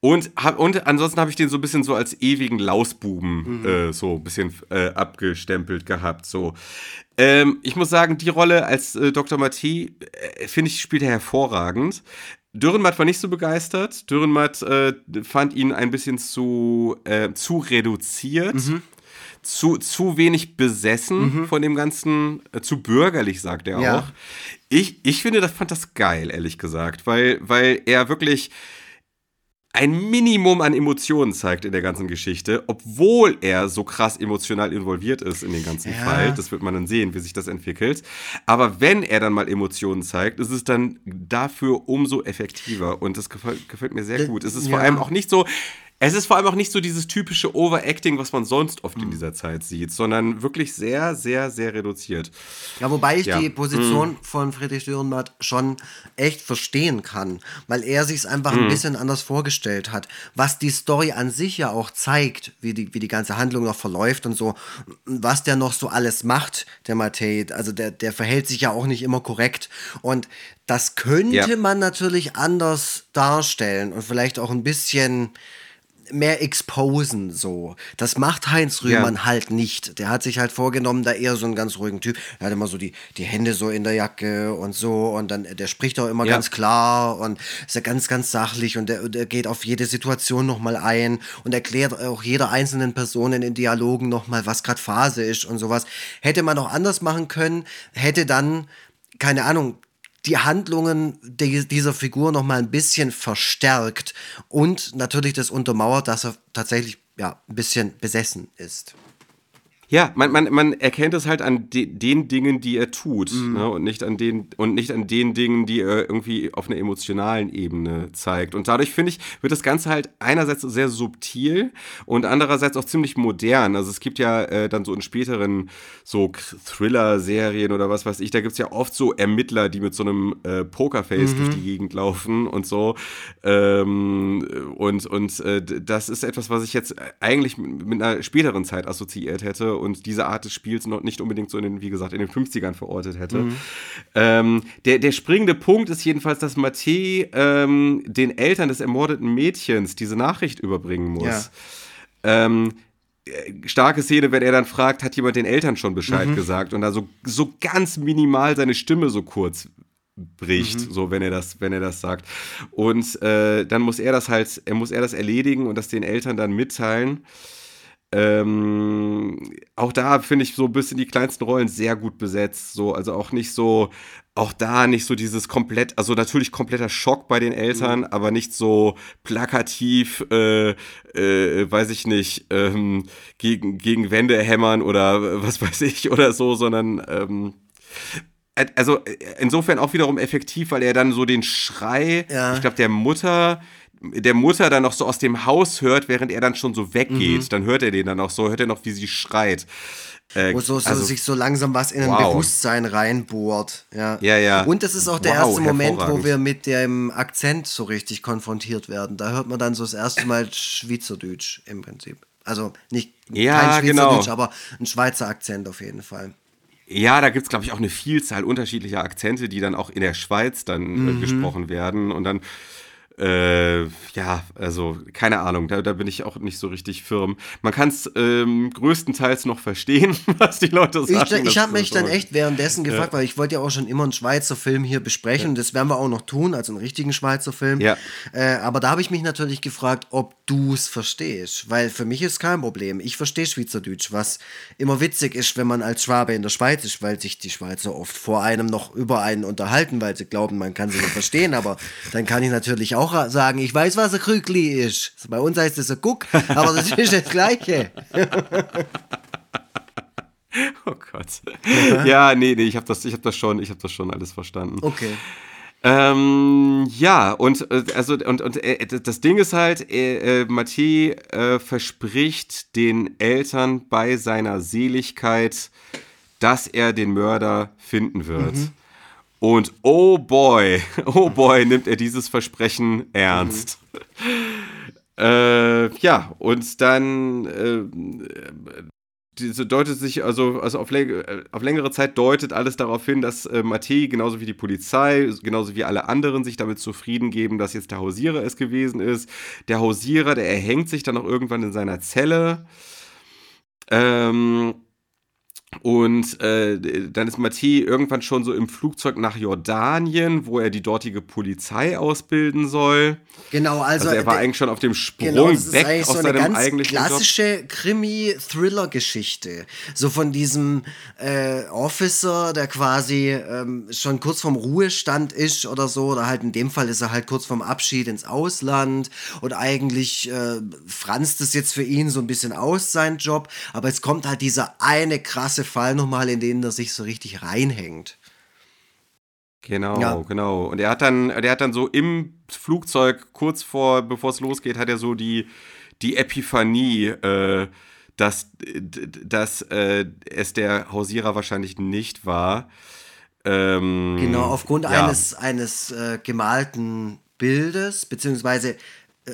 und, hab, und ansonsten habe ich den so ein bisschen so als ewigen Lausbuben mhm. äh, so ein bisschen äh, abgestempelt gehabt. So. Ähm, ich muss sagen, die Rolle als äh, Dr. Mathé, äh, finde ich, spielt er hervorragend. Dürrenmatt war nicht so begeistert. Dürrenmatt äh, fand ihn ein bisschen zu, äh, zu reduziert. Mhm. Zu, zu wenig besessen mhm. von dem Ganzen, zu bürgerlich, sagt er ja. auch. Ich, ich finde, das fand das geil, ehrlich gesagt, weil, weil er wirklich ein Minimum an Emotionen zeigt in der ganzen Geschichte, obwohl er so krass emotional involviert ist in den ganzen ja. Fall. Das wird man dann sehen, wie sich das entwickelt. Aber wenn er dann mal Emotionen zeigt, ist es dann dafür umso effektiver. Und das gefällt, gefällt mir sehr gut. Es ist ja. vor allem auch nicht so, es ist vor allem auch nicht so dieses typische Overacting, was man sonst oft in hm. dieser Zeit sieht, sondern wirklich sehr, sehr, sehr reduziert. Ja, wobei ich ja. die Position mhm. von Friedrich Dürrenmatt schon echt verstehen kann, weil er sich es einfach mhm. ein hm. bisschen anders vorgestellt hat. Was die Story an sich ja auch zeigt, wie die, wie die ganze Handlung noch verläuft und so, was der noch so alles macht, der Matej. Also der, der verhält sich ja auch nicht immer korrekt. Und das könnte ja. man natürlich anders darstellen und vielleicht auch ein bisschen mehr exposen so. Das macht Heinz Rühmann ja. halt nicht. Der hat sich halt vorgenommen, da eher so einen ganz ruhigen Typ. Er hat immer so die, die Hände so in der Jacke und so und dann, der spricht auch immer ja. ganz klar und ist ja ganz, ganz sachlich und der, der geht auf jede Situation nochmal ein und erklärt auch jeder einzelnen Person in den Dialogen nochmal, was gerade Phase ist und sowas. Hätte man auch anders machen können, hätte dann keine Ahnung, die Handlungen dieser Figur noch mal ein bisschen verstärkt und natürlich das untermauert, dass er tatsächlich ja, ein bisschen besessen ist. Ja, man, man, man erkennt es halt an de, den Dingen, die er tut, mhm. ne? und nicht an den und nicht an den Dingen, die er irgendwie auf einer emotionalen Ebene zeigt. Und dadurch finde ich, wird das Ganze halt einerseits sehr subtil und andererseits auch ziemlich modern. Also es gibt ja äh, dann so in späteren so Thriller-Serien oder was weiß ich, da gibt es ja oft so Ermittler, die mit so einem äh, Pokerface mhm. durch die Gegend laufen und so. Ähm, und und äh, das ist etwas, was ich jetzt eigentlich mit einer späteren Zeit assoziiert hätte und diese Art des Spiels noch nicht unbedingt so in den, wie gesagt, in den 50ern verortet hätte. Mhm. Ähm, der, der springende Punkt ist jedenfalls, dass Mathieu ähm, den Eltern des ermordeten Mädchens diese Nachricht überbringen muss. Ja. Ähm, starke Szene, wenn er dann fragt, hat jemand den Eltern schon Bescheid mhm. gesagt und da so, so ganz minimal seine Stimme so kurz bricht, mhm. so wenn er das, wenn er das sagt. Und äh, dann muss er das halt, er muss er das erledigen und das den Eltern dann mitteilen. Ähm, auch da finde ich so ein bisschen die kleinsten Rollen sehr gut besetzt. So, also auch nicht so, auch da nicht so dieses komplett, also natürlich kompletter Schock bei den Eltern, mhm. aber nicht so plakativ, äh, äh, weiß ich nicht, ähm, gegen, gegen Wände hämmern oder was weiß ich oder so, sondern ähm, also insofern auch wiederum effektiv, weil er dann so den Schrei, ja. ich glaube, der Mutter der Mutter dann noch so aus dem Haus hört, während er dann schon so weggeht. Mhm. Dann hört er den dann auch so, hört er noch, wie sie schreit. Äh, Wo so, so also, sich so langsam was in ein wow. Bewusstsein reinbohrt. Ja. ja, ja. Und das ist auch der wow, erste Moment, wo wir mit dem Akzent so richtig konfrontiert werden. Da hört man dann so das erste Mal Schweizerdeutsch im Prinzip. Also nicht ja, kein Schweizerdeutsch, genau. aber ein Schweizer Akzent auf jeden Fall. Ja, da gibt es, glaube ich, auch eine Vielzahl unterschiedlicher Akzente, die dann auch in der Schweiz dann äh, mhm. äh, gesprochen werden. Und dann äh, ja, also keine Ahnung, da, da bin ich auch nicht so richtig firm. Man kann es ähm, größtenteils noch verstehen, was die Leute sagen. Ich, ich habe mich dann echt währenddessen gefragt, ja. weil ich wollte ja auch schon immer einen Schweizer Film hier besprechen. Ja. Das werden wir auch noch tun, also einen richtigen Schweizer Film. Ja. Äh, aber da habe ich mich natürlich gefragt, ob du es verstehst, weil für mich ist kein Problem. Ich verstehe Schweizerdeutsch, was immer witzig ist, wenn man als Schwabe in der Schweiz ist, weil sich die Schweizer oft vor einem noch über einen unterhalten, weil sie glauben, man kann sie nicht verstehen. Aber dann kann ich natürlich auch auch sagen, ich weiß, was ein Krückli ist. Bei uns heißt es ein Guck, aber das ist das Gleiche. oh Gott. Ja, nee, nee, ich habe das, hab das, schon, hab das schon alles verstanden. Okay. Ähm, ja, und äh, also und, und äh, das Ding ist halt, äh, äh, Mathieu äh, verspricht den Eltern bei seiner Seligkeit, dass er den Mörder finden wird. Mhm. Und oh boy, oh boy, nimmt er dieses Versprechen ernst. Äh, ja, und dann äh, diese deutet sich, also, also auf, auf, längere Zeit deutet alles darauf hin, dass äh, Mattei, genauso wie die Polizei, genauso wie alle anderen, sich damit zufrieden geben, dass jetzt der Hausierer es gewesen ist. Der Hausierer, der erhängt sich dann auch irgendwann in seiner Zelle. Ähm, und äh, dann ist Mattei irgendwann schon so im Flugzeug nach Jordanien, wo er die dortige Polizei ausbilden soll. Genau, also, also er war eigentlich schon auf dem Sprung genau, das weg ist aus so seinem eine ganz klassische Krimi-Thriller-Geschichte. So von diesem äh, Officer, der quasi ähm, schon kurz vorm Ruhestand ist oder so, oder halt in dem Fall ist er halt kurz vorm Abschied ins Ausland und eigentlich äh, franzt es jetzt für ihn so ein bisschen aus, sein Job, aber es kommt halt dieser eine krasse Fall nochmal, in den er sich so richtig reinhängt. Genau, Ja. genau. Und er hat dann, der hat dann so im Flugzeug, kurz vor, bevor es losgeht, hat er so die, die Epiphanie, äh, dass, dass äh, es der Hausierer wahrscheinlich nicht war. Ähm, Genau, aufgrund ja. eines, eines äh, gemalten Bildes, beziehungsweise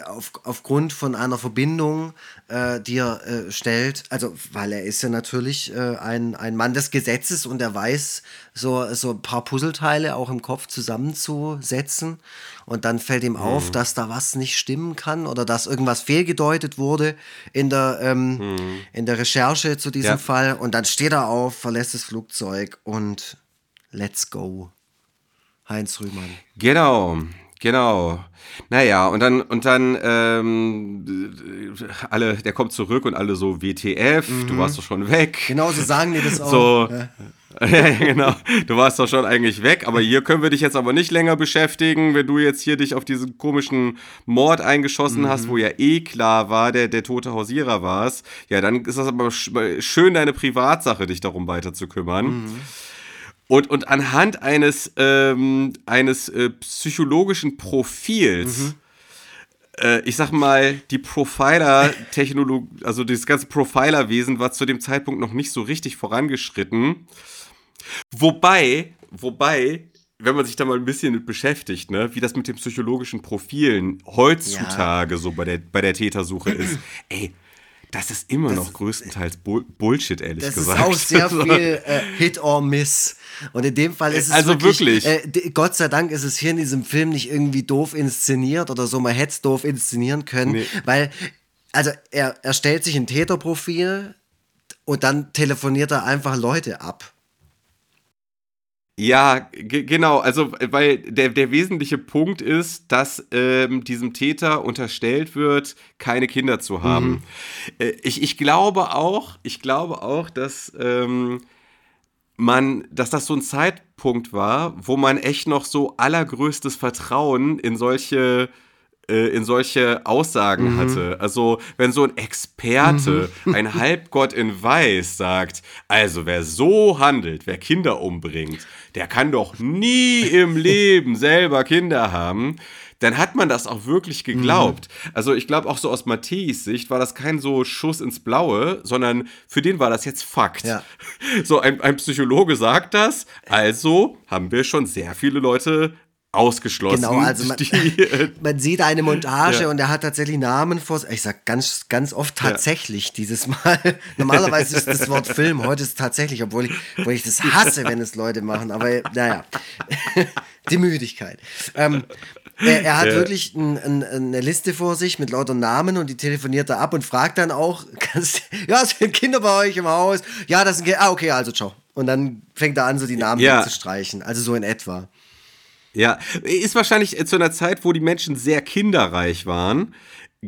auf, aufgrund von einer Verbindung, äh, die er äh, stellt, also weil er ist ja natürlich äh, ein, ein Mann des Gesetzes und er weiß, so, so ein paar Puzzleteile auch im Kopf zusammenzusetzen. Und dann fällt ihm Mhm. auf, dass da was nicht stimmen kann oder dass irgendwas fehlgedeutet wurde in der, ähm, in der Recherche zu diesem Mhm. Ja. Fall. Und dann steht er auf, verlässt das Flugzeug und let's go. Heinz Rühmann. Genau, genau. Naja, und dann, und dann, ähm, alle, der kommt zurück und alle so, WTF, du warst doch schon weg. Genau so sagen die das auch. So. Ja. Genau. Du warst doch schon eigentlich weg, aber hier können wir dich jetzt aber nicht länger beschäftigen, wenn du jetzt hier dich auf diesen komischen Mord eingeschossen hast, wo ja eh klar war, der, der tote Hausierer war es. Ja, dann ist das aber sch- schön deine Privatsache, dich darum weiter zu kümmern. Und, und anhand eines, ähm, eines äh, psychologischen Profils, äh, ich sag mal, die Profiler-Technologie, also dieses ganze Profiler-Wesen war zu dem Zeitpunkt noch nicht so richtig vorangeschritten. Wobei, wobei, wenn man sich da mal ein bisschen mit beschäftigt, ne, wie das mit den psychologischen Profilen heutzutage so bei der, bei der Tätersuche ist, ey, das ist immer noch größtenteils Bull Bullshit, ehrlich Das gesagt. ist auch sehr viel äh, Hit or Miss. Und in dem Fall ist es Also wirklich, wirklich. Äh, Gott sei Dank ist es hier in diesem Film nicht irgendwie doof inszeniert oder so. Man hätte es doof inszenieren können, Nee. weil, also er, er stellt sich ein Täterprofil und dann telefoniert er einfach Leute ab. Ja, ge- genau. Also, weil der, der wesentliche Punkt ist, dass ähm, diesem Täter unterstellt wird, keine Kinder zu haben. Äh, ich, ich glaube auch, ich glaube auch, dass ähm, man, dass das so ein Zeitpunkt war, wo man echt noch so allergrößtes Vertrauen in solche äh, in solche Aussagen hatte. Also, wenn so ein Experte, ein Halbgott in Weiß sagt, also wer so handelt, wer Kinder umbringt, der kann doch nie im Leben selber Kinder haben, dann hat man das auch wirklich geglaubt. Also ich glaube auch so aus Matthäus Sicht war das kein so Schuss ins Blaue, sondern für den war das jetzt Fakt. Ja. So ein, ein Psychologe sagt das, also haben wir schon sehr viele Leute ausgeschlossen. Genau, also man, die, man sieht eine Montage Ja. und er hat tatsächlich Namen vor. Ich sag ganz, ganz oft tatsächlich dieses Mal. Normalerweise ist das Wort Film, heute ist es tatsächlich, obwohl ich, obwohl ich das hasse, wenn es Leute machen. Aber naja, die Müdigkeit. Ähm, er, er hat Ja. wirklich ein, ein, eine Liste vor sich mit lauter Namen und die telefoniert er ab und fragt dann auch, kannst, ja, sind Kinder bei euch im Haus? Ja, das sind Kinder. Ah, okay, also ciao. Und dann fängt er an, so die Namen Ja. zu streichen. Also so in etwa. Ja, ist wahrscheinlich zu einer Zeit, wo die Menschen sehr kinderreich waren,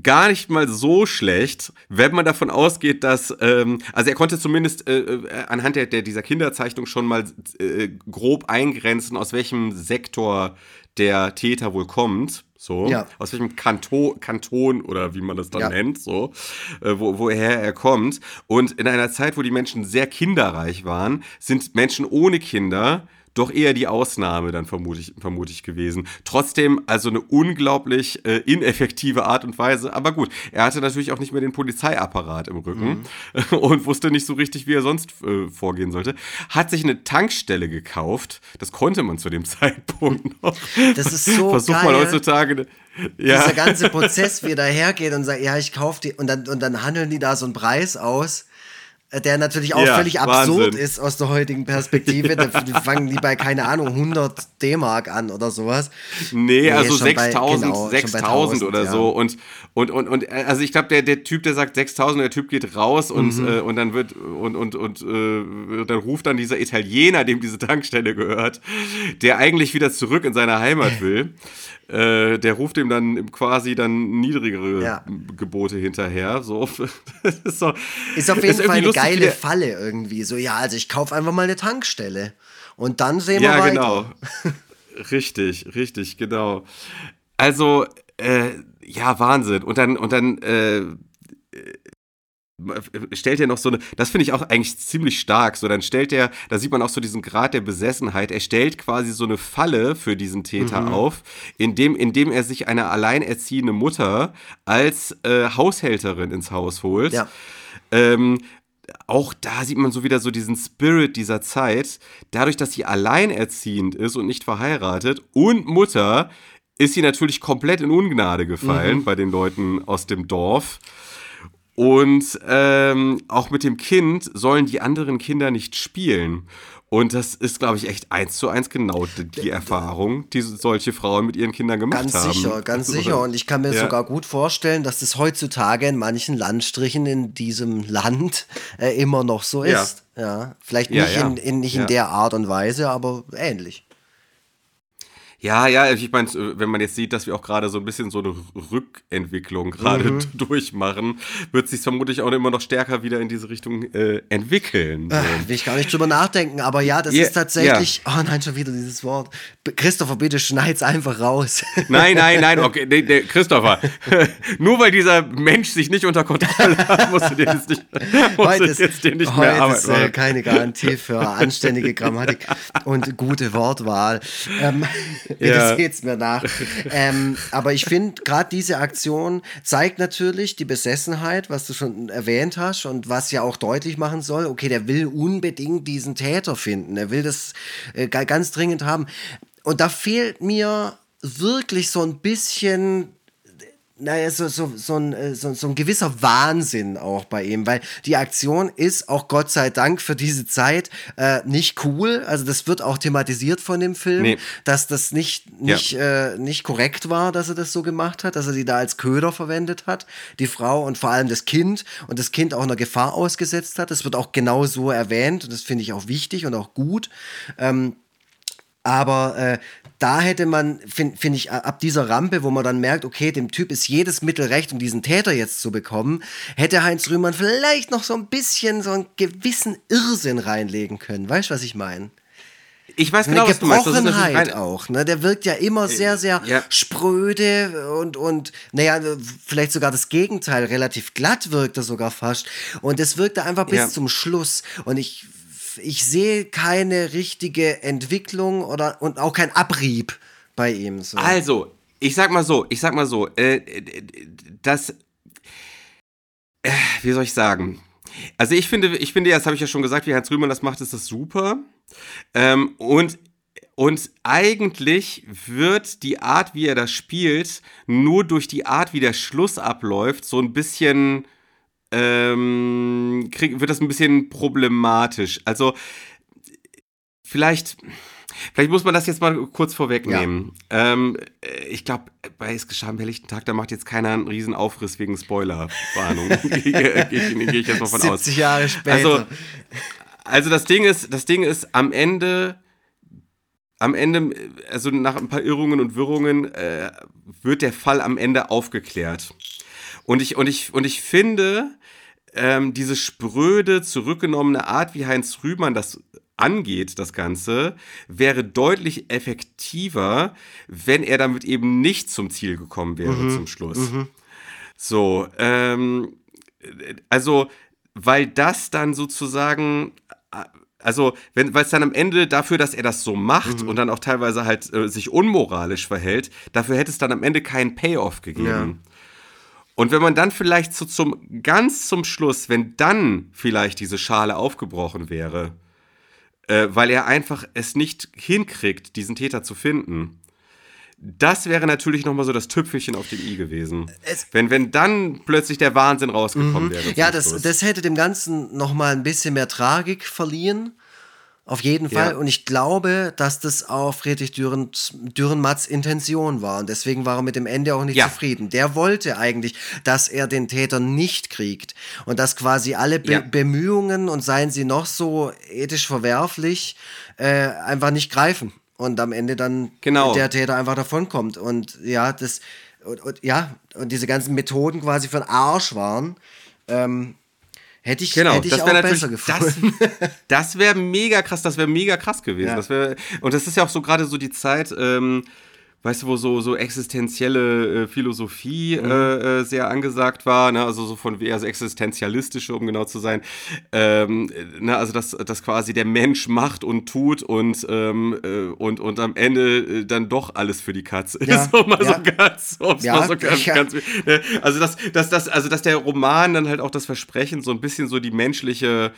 gar nicht mal so schlecht, wenn man davon ausgeht, dass, ähm, also er konnte zumindest äh, äh, anhand der, der, dieser Kinderzeichnung schon mal äh, grob eingrenzen, aus welchem Sektor der Täter wohl kommt. So, Ja. aus welchem Kanto, Kanton oder wie man das dann Ja. nennt, so, äh, wo, woher er kommt. Und in einer Zeit, wo die Menschen sehr kinderreich waren, sind Menschen ohne Kinder doch eher die Ausnahme dann vermutlich, vermutlich gewesen. Trotzdem also eine unglaublich äh, ineffektive Art und Weise. Aber gut, er hatte natürlich auch nicht mehr den Polizeiapparat im Rücken mhm. und wusste nicht so richtig, wie er sonst äh, vorgehen sollte. Hat sich eine Tankstelle gekauft. Das konnte man zu dem Zeitpunkt noch. Das ist so Versuch geil. mal heutzutage. Ja. Dieser ganze Prozess, wie er dahergeht und sagt, ja, ich kaufe die und dann, und dann handeln die da so einen Preis aus der natürlich auch Ja, völlig absurd Wahnsinn. ist aus der heutigen Perspektive. Da fangen die bei, keine Ahnung, 100 D-Mark an oder sowas. Nee, also schon bei- 6000 genau, schon bei 6000 oder 1000, so. ja. Und, und, und, und äh, also ich glaube, der, der Typ, der sagt 6000, der Typ geht raus und, Mhm. äh, und dann wird, und, und, und äh, dann ruft dann dieser Italiener, dem diese Tankstelle gehört, der eigentlich wieder zurück in seine Heimat will. Äh, der ruft ihm dann quasi dann niedrigere Ja. Gebote hinterher. So. Ist, so, Ist auf ist jeden Fall irgendwie eine lustig, geile Falle irgendwie. So, ja, also ich kaufe einfach mal eine Tankstelle. Und dann sehen wir Ja, weiter. genau. richtig, richtig, genau. Also, äh, ja, Wahnsinn. Und dann, und dann, äh, stellt er noch so eine, das finde ich auch eigentlich ziemlich stark, so dann stellt er, da sieht man auch so diesen Grad der Besessenheit, er stellt quasi so eine Falle für diesen Täter Mhm. auf, indem, indem er sich eine alleinerziehende Mutter als äh, Haushälterin ins Haus holt. Ja. Ähm, auch da sieht man so wieder so diesen Spirit dieser Zeit. Dadurch, dass sie alleinerziehend ist und nicht verheiratet und Mutter, ist sie natürlich komplett in Ungnade gefallen Mhm. bei den Leuten aus dem Dorf. Und ähm, auch mit dem Kind sollen die anderen Kinder nicht spielen. Und das ist, glaube ich, echt eins zu eins genau die, die Erfahrung, die solche Frauen mit ihren Kindern gemacht Ganz haben. sicher, ganz sicher. Und ich kann mir Ja. sogar gut vorstellen, dass das heutzutage in manchen Landstrichen in diesem Land äh, immer noch so ist. Ja. Vielleicht Ja, nicht, ja. In, in, nicht in der Art und Weise, aber ähnlich. Ja, ja, ich meine, wenn man jetzt sieht, dass wir auch gerade so ein bisschen so eine Rückentwicklung gerade Mhm. durchmachen, wird sich vermutlich auch immer noch stärker wieder in diese Richtung äh, entwickeln. Ah, Will ich gar nicht drüber nachdenken, aber ja, das Ja, ist tatsächlich. Oh nein, schon wieder dieses Wort. Christopher, bitte schneid's einfach raus. Nein, nein, nein, okay, nee, nee, Christopher, nur weil dieser Mensch sich nicht unter Kontrolle hat, musst du dir jetzt nicht, musst Heute du ist, jetzt dir nicht heute mehr Arbeit ist äh, keine Garantie für anständige Grammatik und gute Wortwahl. Ähm, bitte Ja. seht's mir nach. Ähm, aber ich finde, gerade diese Aktion zeigt natürlich die Besessenheit, was du schon erwähnt hast und was ja auch deutlich machen soll, okay, der will unbedingt diesen Täter finden. Er will das äh, ga- ganz dringend haben. Und da fehlt mir wirklich so ein bisschen naja, so, so, so, ein, äh, so, so ein gewisser Wahnsinn auch bei ihm, weil die Aktion ist auch Gott sei Dank für diese Zeit äh, nicht cool. Also das wird auch thematisiert von dem Film, Nee. dass das nicht, nicht, äh, nicht korrekt war, dass er das so gemacht hat, dass er die da als Köder verwendet hat, die Frau und vor allem das Kind und das Kind auch einer Gefahr ausgesetzt hat. Das wird auch genau so erwähnt und das finde ich auch wichtig und auch gut. Ähm, aber äh, da hätte man, finde find ich, ab dieser Rampe, wo man dann merkt, okay, dem Typ ist jedes Mittel recht, um diesen Täter jetzt zu bekommen, hätte Heinz Rühmann vielleicht noch so ein bisschen so einen gewissen Irrsinn reinlegen können. Weißt du, was ich meine? Ich weiß Eine genau, was du meinst. Das ist rein, auch. Ne? Der wirkt ja immer sehr, sehr ja. spröde und, und, naja, vielleicht sogar das Gegenteil. Relativ glatt wirkt er sogar fast. Und es wirkte einfach bis Ja. zum Schluss. Und ich, ich sehe keine richtige Entwicklung oder und auch kein Abrieb bei ihm. So. Also, ich sag mal so, ich sag mal so, äh, das, äh, wie soll ich sagen? Also ich finde, ich finde, das habe ich ja schon gesagt, wie Heinz Rühmann das macht, ist das super. Ähm, und, und eigentlich wird die Art, wie er das spielt, nur durch die Art, wie der Schluss abläuft, so ein bisschen, ähm, krieg, wird das ein bisschen problematisch. Also, vielleicht, vielleicht muss man das jetzt mal kurz vorwegnehmen. Ähm, äh, ich glaube, bei Es geschah am helllichten Tag, da macht jetzt keiner einen riesen Aufriss wegen Spoilerwarnung. Gehe geh, geh ich jetzt mal von aus. 70 Jahre später. Also, also das Ding ist, das Ding ist, am Ende, am Ende, also nach ein paar Irrungen und Wirrungen, äh, wird der Fall am Ende aufgeklärt. Und ich, und ich, und ich finde, ähm, diese spröde, zurückgenommene Art, wie Heinz Rühmann das angeht, das Ganze, wäre deutlich effektiver, wenn er damit eben nicht zum Ziel gekommen wäre zum Schluss. So, ähm, also, weil das dann sozusagen, also, wenn, weil es dann am Ende dafür, dass er das so macht Mhm. und dann auch teilweise halt äh, sich unmoralisch verhält, dafür hätte es dann am Ende keinen Payoff gegeben. Ja. Und wenn man dann vielleicht so zum ganz zum Schluss, wenn dann vielleicht diese Schale aufgebrochen wäre, äh, weil er einfach es nicht hinkriegt, diesen Täter zu finden. Das wäre natürlich nochmal so das Tüpfelchen auf dem i gewesen. Es- wenn, wenn dann plötzlich der Wahnsinn rausgekommen wäre. zum Ja, das, Schluss. das hätte dem Ganzen nochmal ein bisschen mehr Tragik verliehen. Auf jeden Fall. Ja. Und ich glaube, dass das auch Friedrich Dürren, Dürrenmatts Intention war. Und deswegen war er mit dem Ende auch nicht Ja. zufrieden. Der wollte eigentlich, dass er den Täter nicht kriegt. Und dass quasi alle Be Ja. Bemühungen und seien sie noch so ethisch verwerflich, äh, einfach nicht greifen. Und am Ende dann Genau. der Täter einfach davonkommt. Und ja, das, und, und, ja, und diese ganzen Methoden quasi für den Arsch waren. Ähm, hätte ich, Genau, hätte ich das auch wäre natürlich, besser gefunden. das, das wäre mega krass, das wäre mega krass gewesen. Ja. Das wär, und das ist ja auch so gerade so die Zeit, ähm, weißt du, wo so, so existenzielle äh, Philosophie Mhm. äh, äh, sehr angesagt war, ne? also so von eher so existenzialistische, um genau zu sein. Ähm, äh, ne? Also, dass, dass quasi der Mensch macht und tut und, ähm, äh, und, und am Ende äh, dann doch alles für die Katze Ja, ist. Mal ja. so ganz, Ja, mal so ganz, ja. ganz Also, dass, dass, dass, also, dass der Roman dann halt auch das Versprechen so ein bisschen so die menschliche,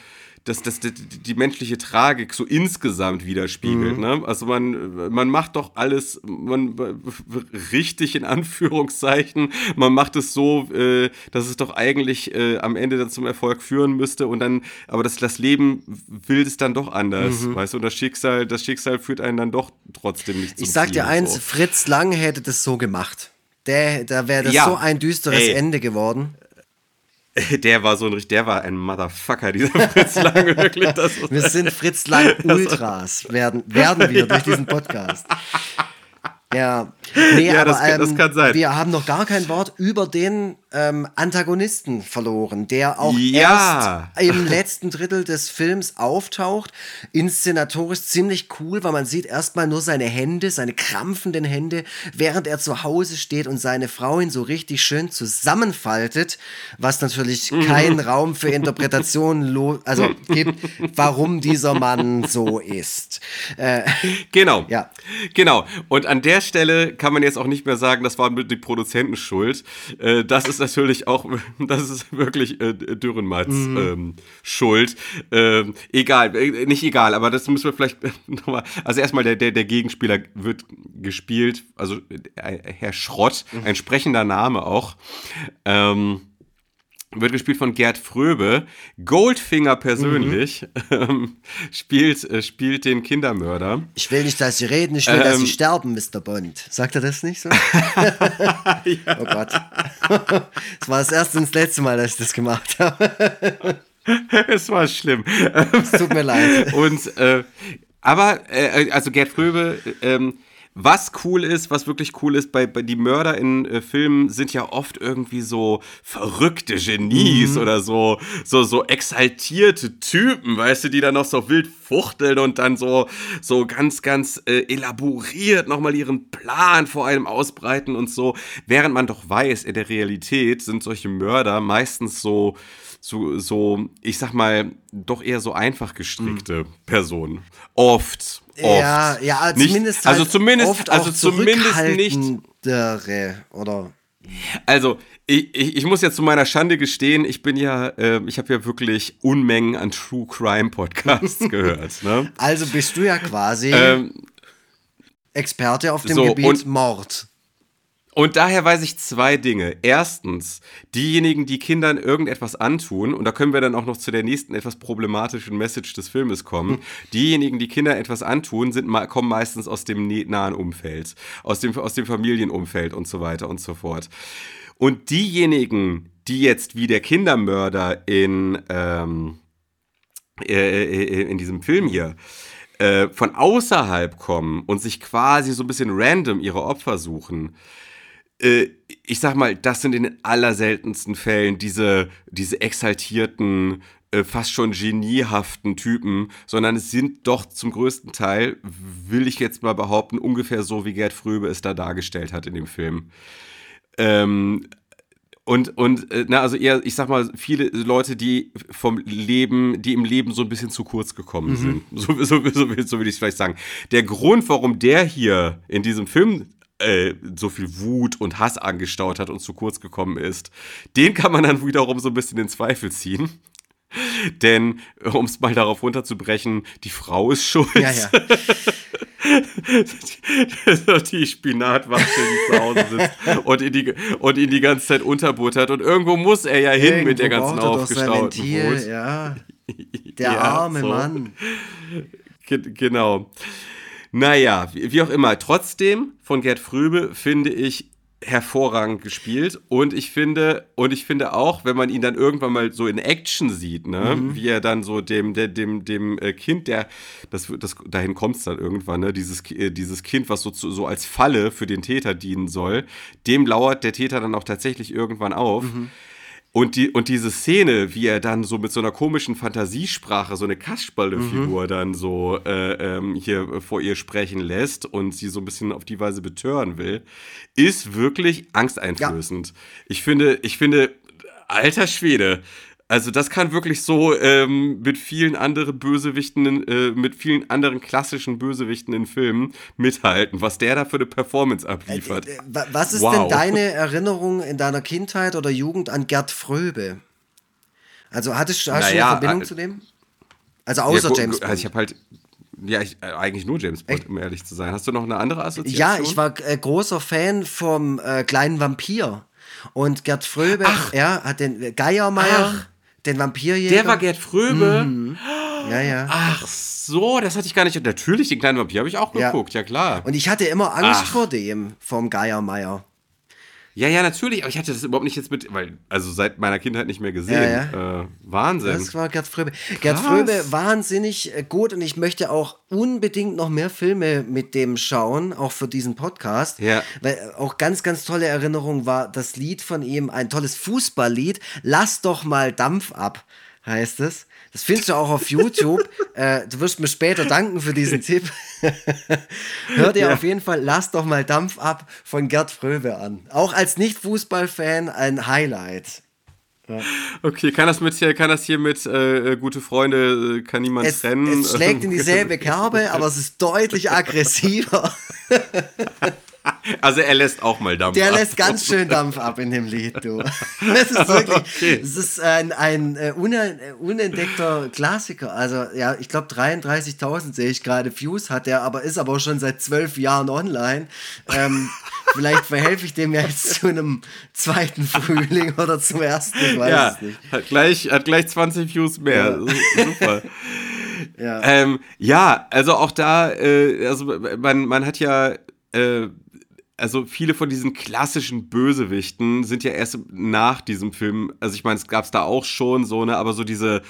das, das, die, die menschliche Tragik so insgesamt widerspiegelt. Ne? Also man, man macht doch alles man, richtig in Anführungszeichen. Man macht es so, äh, dass es doch eigentlich äh, am Ende dann zum Erfolg führen müsste und dann, aber das, das Leben will es dann doch anders, weißt du? Und das Schicksal, das Schicksal führt einen dann doch trotzdem nicht zum Ich sag Ziel, dir eins, So. Fritz Lang hätte das so gemacht. Der, da wäre das Ja. so ein düsteres Ey. Ende geworden. Der war so ein, der war ein Motherfucker, dieser Fritz Lang, wirklich. Das Wir sind Fritz Lang Ultras, werden, werden wir durch diesen Podcast. Ja, nee, Ja, aber das kann- das ähm, kann sein. wir haben noch gar kein Wort über den ähm, Antagonisten verloren, der auch Ja. erst im letzten Drittel des Films auftaucht. Inszenatorisch ziemlich cool, weil man sieht erstmal nur seine Hände, seine krampfenden Hände, während er zu Hause steht und seine Frau ihn so richtig schön zusammenfaltet, was natürlich Mhm. keinen Raum für Interpretation lo also gibt, warum dieser Mann so ist. Äh, Genau. Ja. Genau. Und an der Stelle kann man jetzt auch nicht mehr sagen, das war die Produzenten schuld. Äh, das ist natürlich auch, das ist wirklich äh, Dürrenmatz Mhm. ähm, Schuld. Ähm, egal, äh, nicht egal, aber das müssen wir vielleicht nochmal. Also erstmal der, der, der Gegenspieler wird gespielt, also äh, Herr Schrott, Mhm. ein sprechender Name auch. Ähm, wird gespielt von Gerd Fröbe. Goldfinger persönlich ähm, spielt, äh, spielt den Kindermörder. ich will nicht, dass Sie reden, ich will, dass Sie Ähm. sterben, Mr. Bond. Sagt er das nicht so? Oh Gott. Das war das erste und das letzte Mal, dass ich das gemacht habe. es war schlimm. Es tut mir leid. Und, äh, aber, äh, also Gerd Fröbe, ähm, was cool ist, was wirklich cool ist, bei, bei die Mörder in äh, Filmen sind ja oft irgendwie so verrückte Genies oder so, so, so exaltierte Typen, weißt du, die dann noch so wild fuchteln und dann so, so ganz, ganz äh, elaboriert nochmal ihren Plan vor einem ausbreiten und so. Während man doch weiß, in der Realität sind solche Mörder meistens so, so, so, ich sag mal, doch eher so einfach gestrickte Personen. Oft. Oft. Ja, ja, Nicht- zumindest also halt zumindest, oft also zumindest nicht. Oder Also, ich, ich, ich muss ja zu meiner Schande gestehen, ich bin ja, äh, ich habe ja wirklich Unmengen an True Crime Podcasts gehört. Ne? also bist du ja quasi Ähm, Experte auf dem so, Gebiet Mord. Und daher weiß ich zwei Dinge. Erstens, diejenigen, die Kindern irgendetwas antun, und da können wir dann auch noch zu der nächsten etwas problematischen Message des Filmes kommen, diejenigen, die Kindern etwas antun, sind, kommen meistens aus dem nahen Umfeld, aus dem, aus dem Familienumfeld und so weiter und so fort. Und diejenigen, die jetzt wie der Kindermörder in, ähm, äh, äh, in diesem Film hier äh, von außerhalb kommen und sich quasi so ein bisschen random ihre Opfer suchen, äh, ich sag mal, das sind in den allerseltensten Fällen diese, diese exaltierten, äh, fast schon geniehaften Typen, sondern es sind doch zum größten Teil, will ich jetzt mal behaupten, ungefähr so, wie Gerd Fröbe es da dargestellt hat in dem Film. Ähm, und, und äh, na, also eher, ich sag mal, viele Leute, die vom Leben, die im Leben so ein bisschen zu kurz gekommen mhm. sind. So, so, so, so will ich es vielleicht sagen. Der Grund, warum der hier in diesem Film äh, so viel Wut und Hass angestaut hat und zu kurz gekommen ist, den kann man dann wiederum so ein bisschen in Zweifel ziehen. Denn, um es mal darauf runterzubrechen, die Frau ist schuld. Ja, ja. die Spinatwaschel, die zu Hause sitzt und ihn, die, und ihn die ganze Zeit unterbuttert. Und irgendwo muss er ja hin irgendwo mit der ganzen aufgestauten Wut. Ja. Der ja, arme so. Mann. Genau. Naja, wie auch immer. Trotzdem von Gerd Fröbe finde ich hervorragend gespielt und ich finde und ich finde auch, wenn man ihn dann irgendwann mal so in Action sieht, ne, mhm. wie er dann so dem der, dem dem äh, Kind, der das das dahin kommt es dann irgendwann, ne, dieses äh, dieses Kind, was so so als Falle für den Täter dienen soll, dem lauert der Täter dann auch tatsächlich irgendwann auf. Mhm. Und, die, und diese Szene, wie er dann so mit so einer komischen Fantasiesprache so eine Kasperle-Figur mhm. dann so äh, ähm, hier vor ihr sprechen lässt und sie so ein bisschen auf die Weise betören will, ist wirklich angsteinflößend. Ja. Ich finde, ich finde, alter Schwede, also das kann wirklich so ähm, mit vielen anderen Bösewichten, äh, mit vielen anderen klassischen Bösewichten in Filmen mithalten, was der da für eine Performance abliefert. Äh, äh, was ist wow. denn deine Erinnerung in deiner Kindheit oder Jugend an Gerd Fröbe? Also hattest, hast naja, du eine Verbindung äh, zu dem? Also außer ja, James Bond. Also ich habe halt ja, ich, äh, eigentlich nur James Bond, Echt? um ehrlich zu sein. Hast du noch eine andere Assoziation? Ja, ich war äh, großer Fan vom kleinen Vampir. Und Gerd Fröbe, Ach. ja, hat den Geiermeier. Ach den Vampirjäger. Der war Gerd Fröbe. Mhm. Ja, ja. Ach so, das hatte ich gar nicht. Natürlich, den kleinen Vampir habe ich auch geguckt, ja, ja klar. Und ich hatte immer Angst Ach. vor dem, vom Geiermeier. Ja, ja, natürlich, aber ich hatte das überhaupt nicht jetzt mit, weil, also seit meiner Kindheit nicht mehr gesehen. Ja, ja. Äh, Wahnsinn. Das war Gerd Fröbe. Krass. Gerd Fröbe, wahnsinnig äh, gut und ich möchte auch unbedingt noch mehr Filme mit dem schauen, auch für diesen Podcast. Ja. Weil äh, auch ganz, ganz tolle Erinnerung war das Lied von ihm, ein tolles Fußballlied. Lass doch mal Dampf ab, heißt es. Das findest du auch auf YouTube. äh, du wirst mir später danken für diesen Tipp. Hör dir ja. auf jeden Fall Lass doch mal Dampf ab von Gerd Fröbe an. Auch als Nicht-Fußballfan ein Highlight. Ja. Okay, kann das mit hier, kann das hier mit äh, äh gute Freunde, äh, kann niemand es, trennen? Es schlägt in dieselbe Kerbe, aber es ist deutlich aggressiver. Also er lässt auch mal Dampf Der ab. Der lässt ganz schön Dampf ab in dem Lied, du. Das ist wirklich, okay. es ist ein, ein äh, unentdeckter Klassiker. Also ja, ich glaube 33.000 sehe ich gerade. Views hat er, aber ist aber auch schon seit zwölf Jahren online. Ähm, vielleicht verhelfe ich dem ja jetzt zu einem zweiten Frühling oder zum ersten, ich weiß ja, es nicht. Hat gleich, hat gleich 20 Views mehr. Ja. Super. Ja. Ähm, ja, also auch da, äh, also man, man hat ja äh, also viele von diesen klassischen Bösewichten sind ja erst nach diesem Film, also ich meine, es gab es da auch schon so, ne, aber so diese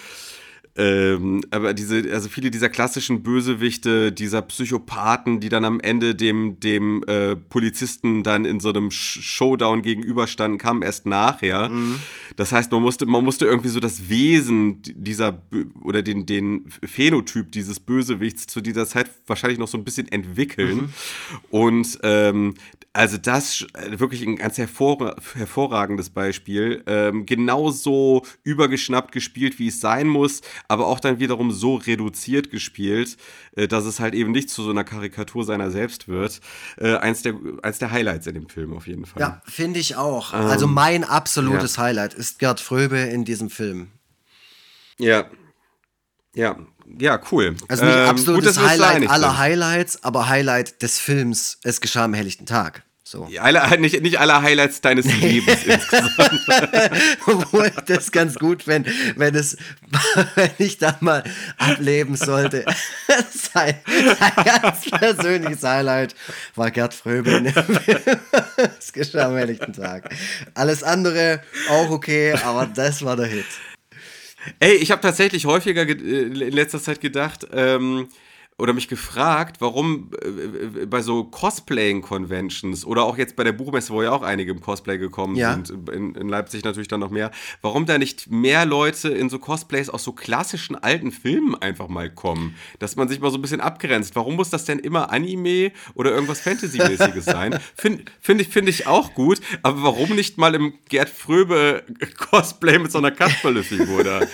ähm, aber diese, also viele dieser klassischen Bösewichte, dieser Psychopathen, die dann am Ende dem, dem äh, Polizisten dann in so einem Showdown gegenüberstanden, kamen erst nachher. Mhm. Das heißt, man musste, man musste irgendwie so das Wesen dieser oder den, den Phänotyp dieses Bösewichts zu dieser Zeit wahrscheinlich noch so ein bisschen entwickeln. Mhm. Und ähm, also das wirklich ein ganz hervor, hervorragendes Beispiel. Ähm, genauso übergeschnappt gespielt, wie es sein muss, aber auch dann wiederum so reduziert gespielt, äh, dass es halt eben nicht zu so einer Karikatur seiner selbst wird. Äh, eins, der, eins der Highlights in dem Film auf jeden Fall. Ja, finde ich auch. Ähm, also mein absolutes ja. Highlight ist Gerd Fröbe in diesem Film. Ja. Ja, ja, cool. Also nicht ähm, absolutes gut, Highlight aller Highlights, aber Highlight des Films Es geschah am helllichten Tag. So. Alle, nicht, nicht alle Highlights deines Lebens insgesamt. Obwohl das ganz gut, wenn, wenn es, wenn ich da mal ableben sollte. sein, sein ganz persönliches Highlight war Gerd Fröbe. Es geschah am helllichten Tag. Alles andere auch okay, aber das war der Hit. Ey, ich habe tatsächlich häufiger äh, in letzter Zeit gedacht, ähm, oder mich gefragt, warum äh, äh, bei so Cosplaying-Conventions oder auch jetzt bei der Buchmesse, wo ja auch einige im Cosplay gekommen Ja. sind, in, in Leipzig natürlich dann noch mehr, warum da nicht mehr Leute in so Cosplays aus so klassischen alten Filmen einfach mal kommen, dass man sich mal so ein bisschen abgrenzt. Warum muss das denn immer Anime oder irgendwas Fantasy-mäßiges sein? Finde find ich, find ich auch gut, aber warum nicht mal im Gerd Fröbe Cosplay mit so einer Kasperle-Figur da?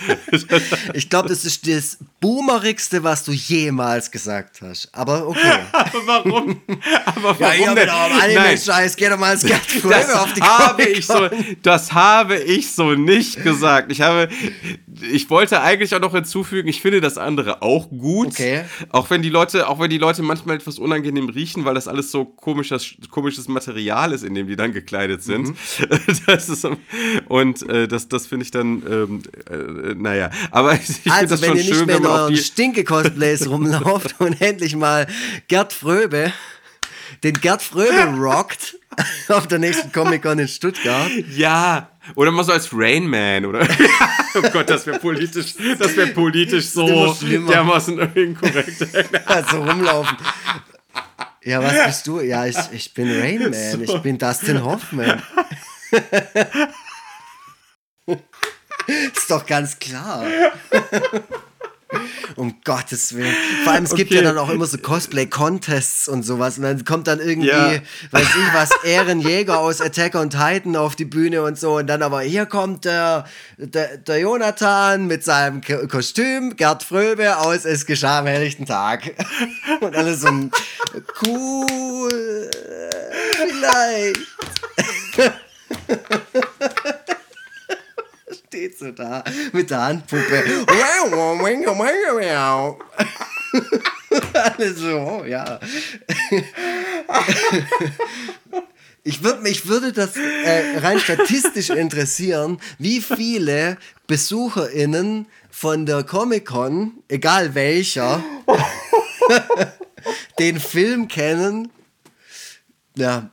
Ich glaube, das ist das Boomerigste, was du jemals gesagt hast. Aber okay. aber warum? Aber Ja, warum hier denn? mit eurem Nein. Anime-Scheiß, geh doch mal ins Fröbe auf die das habe ich so, das habe ich so nicht gesagt. Ich habe, ich wollte eigentlich auch noch hinzufügen, ich finde das andere auch gut. Okay. Auch wenn die Leute, auch wenn die Leute manchmal etwas unangenehm riechen, weil das alles so komisches, komisches Material ist, in dem die dann gekleidet sind. Mhm. Das ist, und äh, das, das finde ich dann, ähm, äh, naja. Aber ich finde Also, das wenn schon ihr nicht schön, mehr wenn in man euren die, Stinke-Cosplays rumlauft und endlich mal Gerd Fröbe, den Gerd Fröbe rockt auf der nächsten Comic-Con in Stuttgart. Ja, oder mal so als Rain Man, oder? oh Gott, das wäre politisch, das wäre politisch so dermaßen inkorrekt. Also rumlaufen. Ja, was bist du? Ja, ich, ich bin Rain Man. Ich bin Dustin Hoffman. Ist doch ganz klar. Um Gottes Willen. Vor allem, es gibt ja Okay. dann auch immer so Cosplay-Contests und sowas. Und dann kommt dann irgendwie, Ja. weiß ich was, Ehrenjäger aus Attack on Titan auf die Bühne und so. Und dann aber hier kommt der, der, der Jonathan mit seinem Ko- Kostüm, Gerd Fröbe aus Es geschah am helllichten Tag. Und alles so ein cool, vielleicht. Steht so da mit der Handpuppe. Alle so, oh, ja. Ich würde mich würde das äh, rein statistisch interessieren, wie viele BesucherInnen von der Comic-Con, egal welcher, den Film kennen. Ja.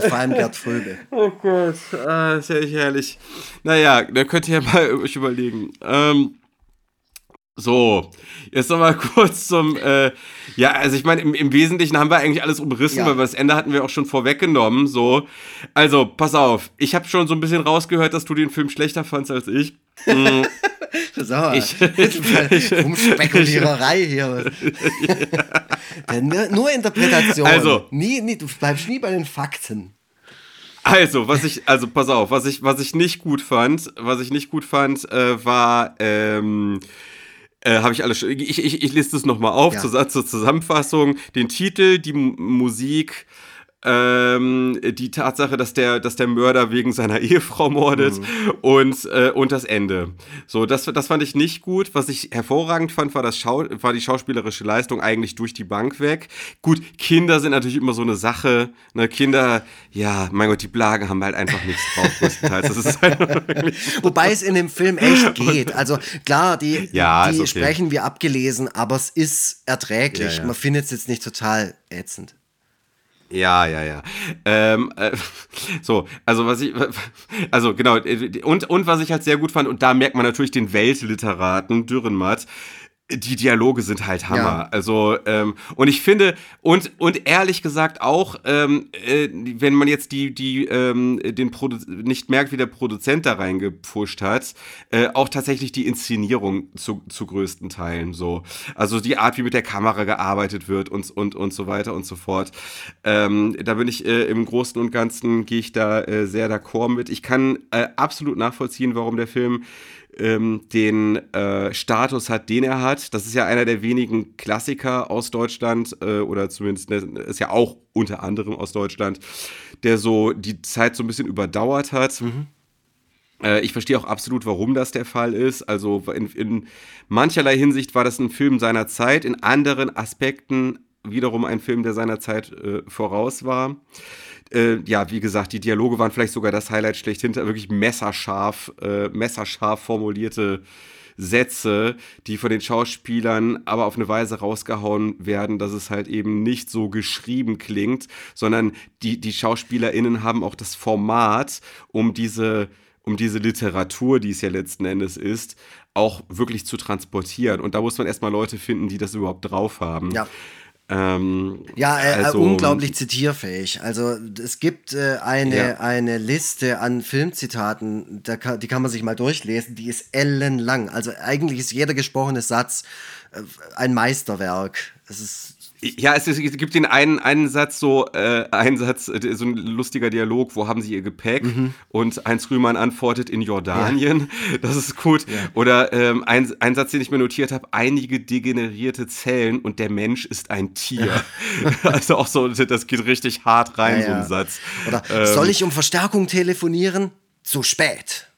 Vor allem Gerd Fröbe. Oh Gott, ah, ist ja echt herrlich. Naja, da könnt ihr ja mal euch überlegen. Ähm, so, jetzt noch mal kurz zum, äh, ja, also ich meine, im, im Wesentlichen haben wir eigentlich alles umrissen, Ja. weil das Ende hatten wir auch schon vorweggenommen, so. Also, pass auf, ich habe schon so ein bisschen rausgehört, dass du den Film schlechter fandst als ich. So, Ich- Rumspekuliererei hier. Denn nur, nur Interpretation. Also. Nie, nie, du bleibst nie bei den Fakten. Also, was ich, also pass auf, was ich, was ich nicht gut fand, was ich nicht gut fand, äh, war, ähm, äh, habe ich alles, schon- ich, ich, ich liste es nochmal auf Ja. zur, zur Zusammenfassung, den Titel, die M Musik, ähm, die Tatsache, dass der, dass der Mörder wegen seiner Ehefrau mordet und, äh, und das Ende. So, das, das fand ich nicht gut. Was ich hervorragend fand, war, das Schau war die schauspielerische Leistung eigentlich durch die Bank weg. Gut, Kinder sind natürlich immer so eine Sache. Ne? Kinder, ja, mein Gott, die Blagen haben halt einfach nichts drauf, größtenteils. Das ist halt Wobei es in dem Film echt geht. Also klar, die, Ja, die okay. sprechen wir abgelesen, aber es ist erträglich. Ja, ja. Man findet es jetzt nicht total ätzend. Ja, ja, ja. Ähm, äh, so, also was ich, also genau, äh, und, und was ich halt sehr gut fand, und da merkt man natürlich den Weltliteraten Dürrenmatt, die Dialoge sind halt Hammer. Ja. Also, ähm, und ich finde, und, und ehrlich gesagt auch, ähm, äh, wenn man jetzt die, die, ähm, den Produ nicht merkt, wie der Produzent da reingepusht hat, äh, auch tatsächlich die Inszenierung zu, zu größten Teilen so. Also die Art, wie mit der Kamera gearbeitet wird und, und, und so weiter und so fort. Ähm, da bin ich äh, im Großen und Ganzen, gehe ich da äh, sehr d'accord mit. Ich kann äh, absolut nachvollziehen, warum der Film ähm, den äh, Status hat, den er hat. Das ist ja einer der wenigen Klassiker aus Deutschland, äh, oder zumindest ne, ist ja auch unter anderem aus Deutschland, der so die Zeit so ein bisschen überdauert hat. Äh, ich verstehe auch absolut, warum das der Fall ist. Also in, in mancherlei Hinsicht war das ein Film seiner Zeit, in anderen Aspekten wiederum ein Film, der seiner Zeit äh, voraus war. Äh, ja, wie gesagt, die Dialoge waren vielleicht sogar das Highlight schlechthin. Wirklich messerscharf, äh, messerscharf formulierte Sätze, die von den Schauspielern aber auf eine Weise rausgehauen werden, dass es halt eben nicht so geschrieben klingt, sondern die, die SchauspielerInnen haben auch das Format, um diese um diese Literatur, die es ja letzten Endes ist, auch wirklich zu transportieren. Und da muss man erstmal Leute finden, die das überhaupt drauf haben. Ja. Ähm, Ja, äh, also- unglaublich zitierfähig. Also es gibt äh, eine, Ja. eine Liste an Filmzitaten, da kann, die kann man sich mal durchlesen, die ist ellenlang. Also eigentlich ist jeder gesprochene Satz äh, ein Meisterwerk. Es ist Ja, es, es gibt den einen, einen Satz, so äh, einen Satz, äh, so ein lustiger Dialog, wo haben sie ihr Gepäck? Mhm. Und Heinz Rühmann antwortet in Jordanien. Das ist gut. Oder ähm, ein, ein Satz, den ich mir notiert habe, einige degenerierte Zellen und der Mensch ist ein Tier. also auch so, das geht richtig hart rein, Ja, so ja. ein Satz. Oder Ähm, soll ich um Verstärkung telefonieren? Zu spät.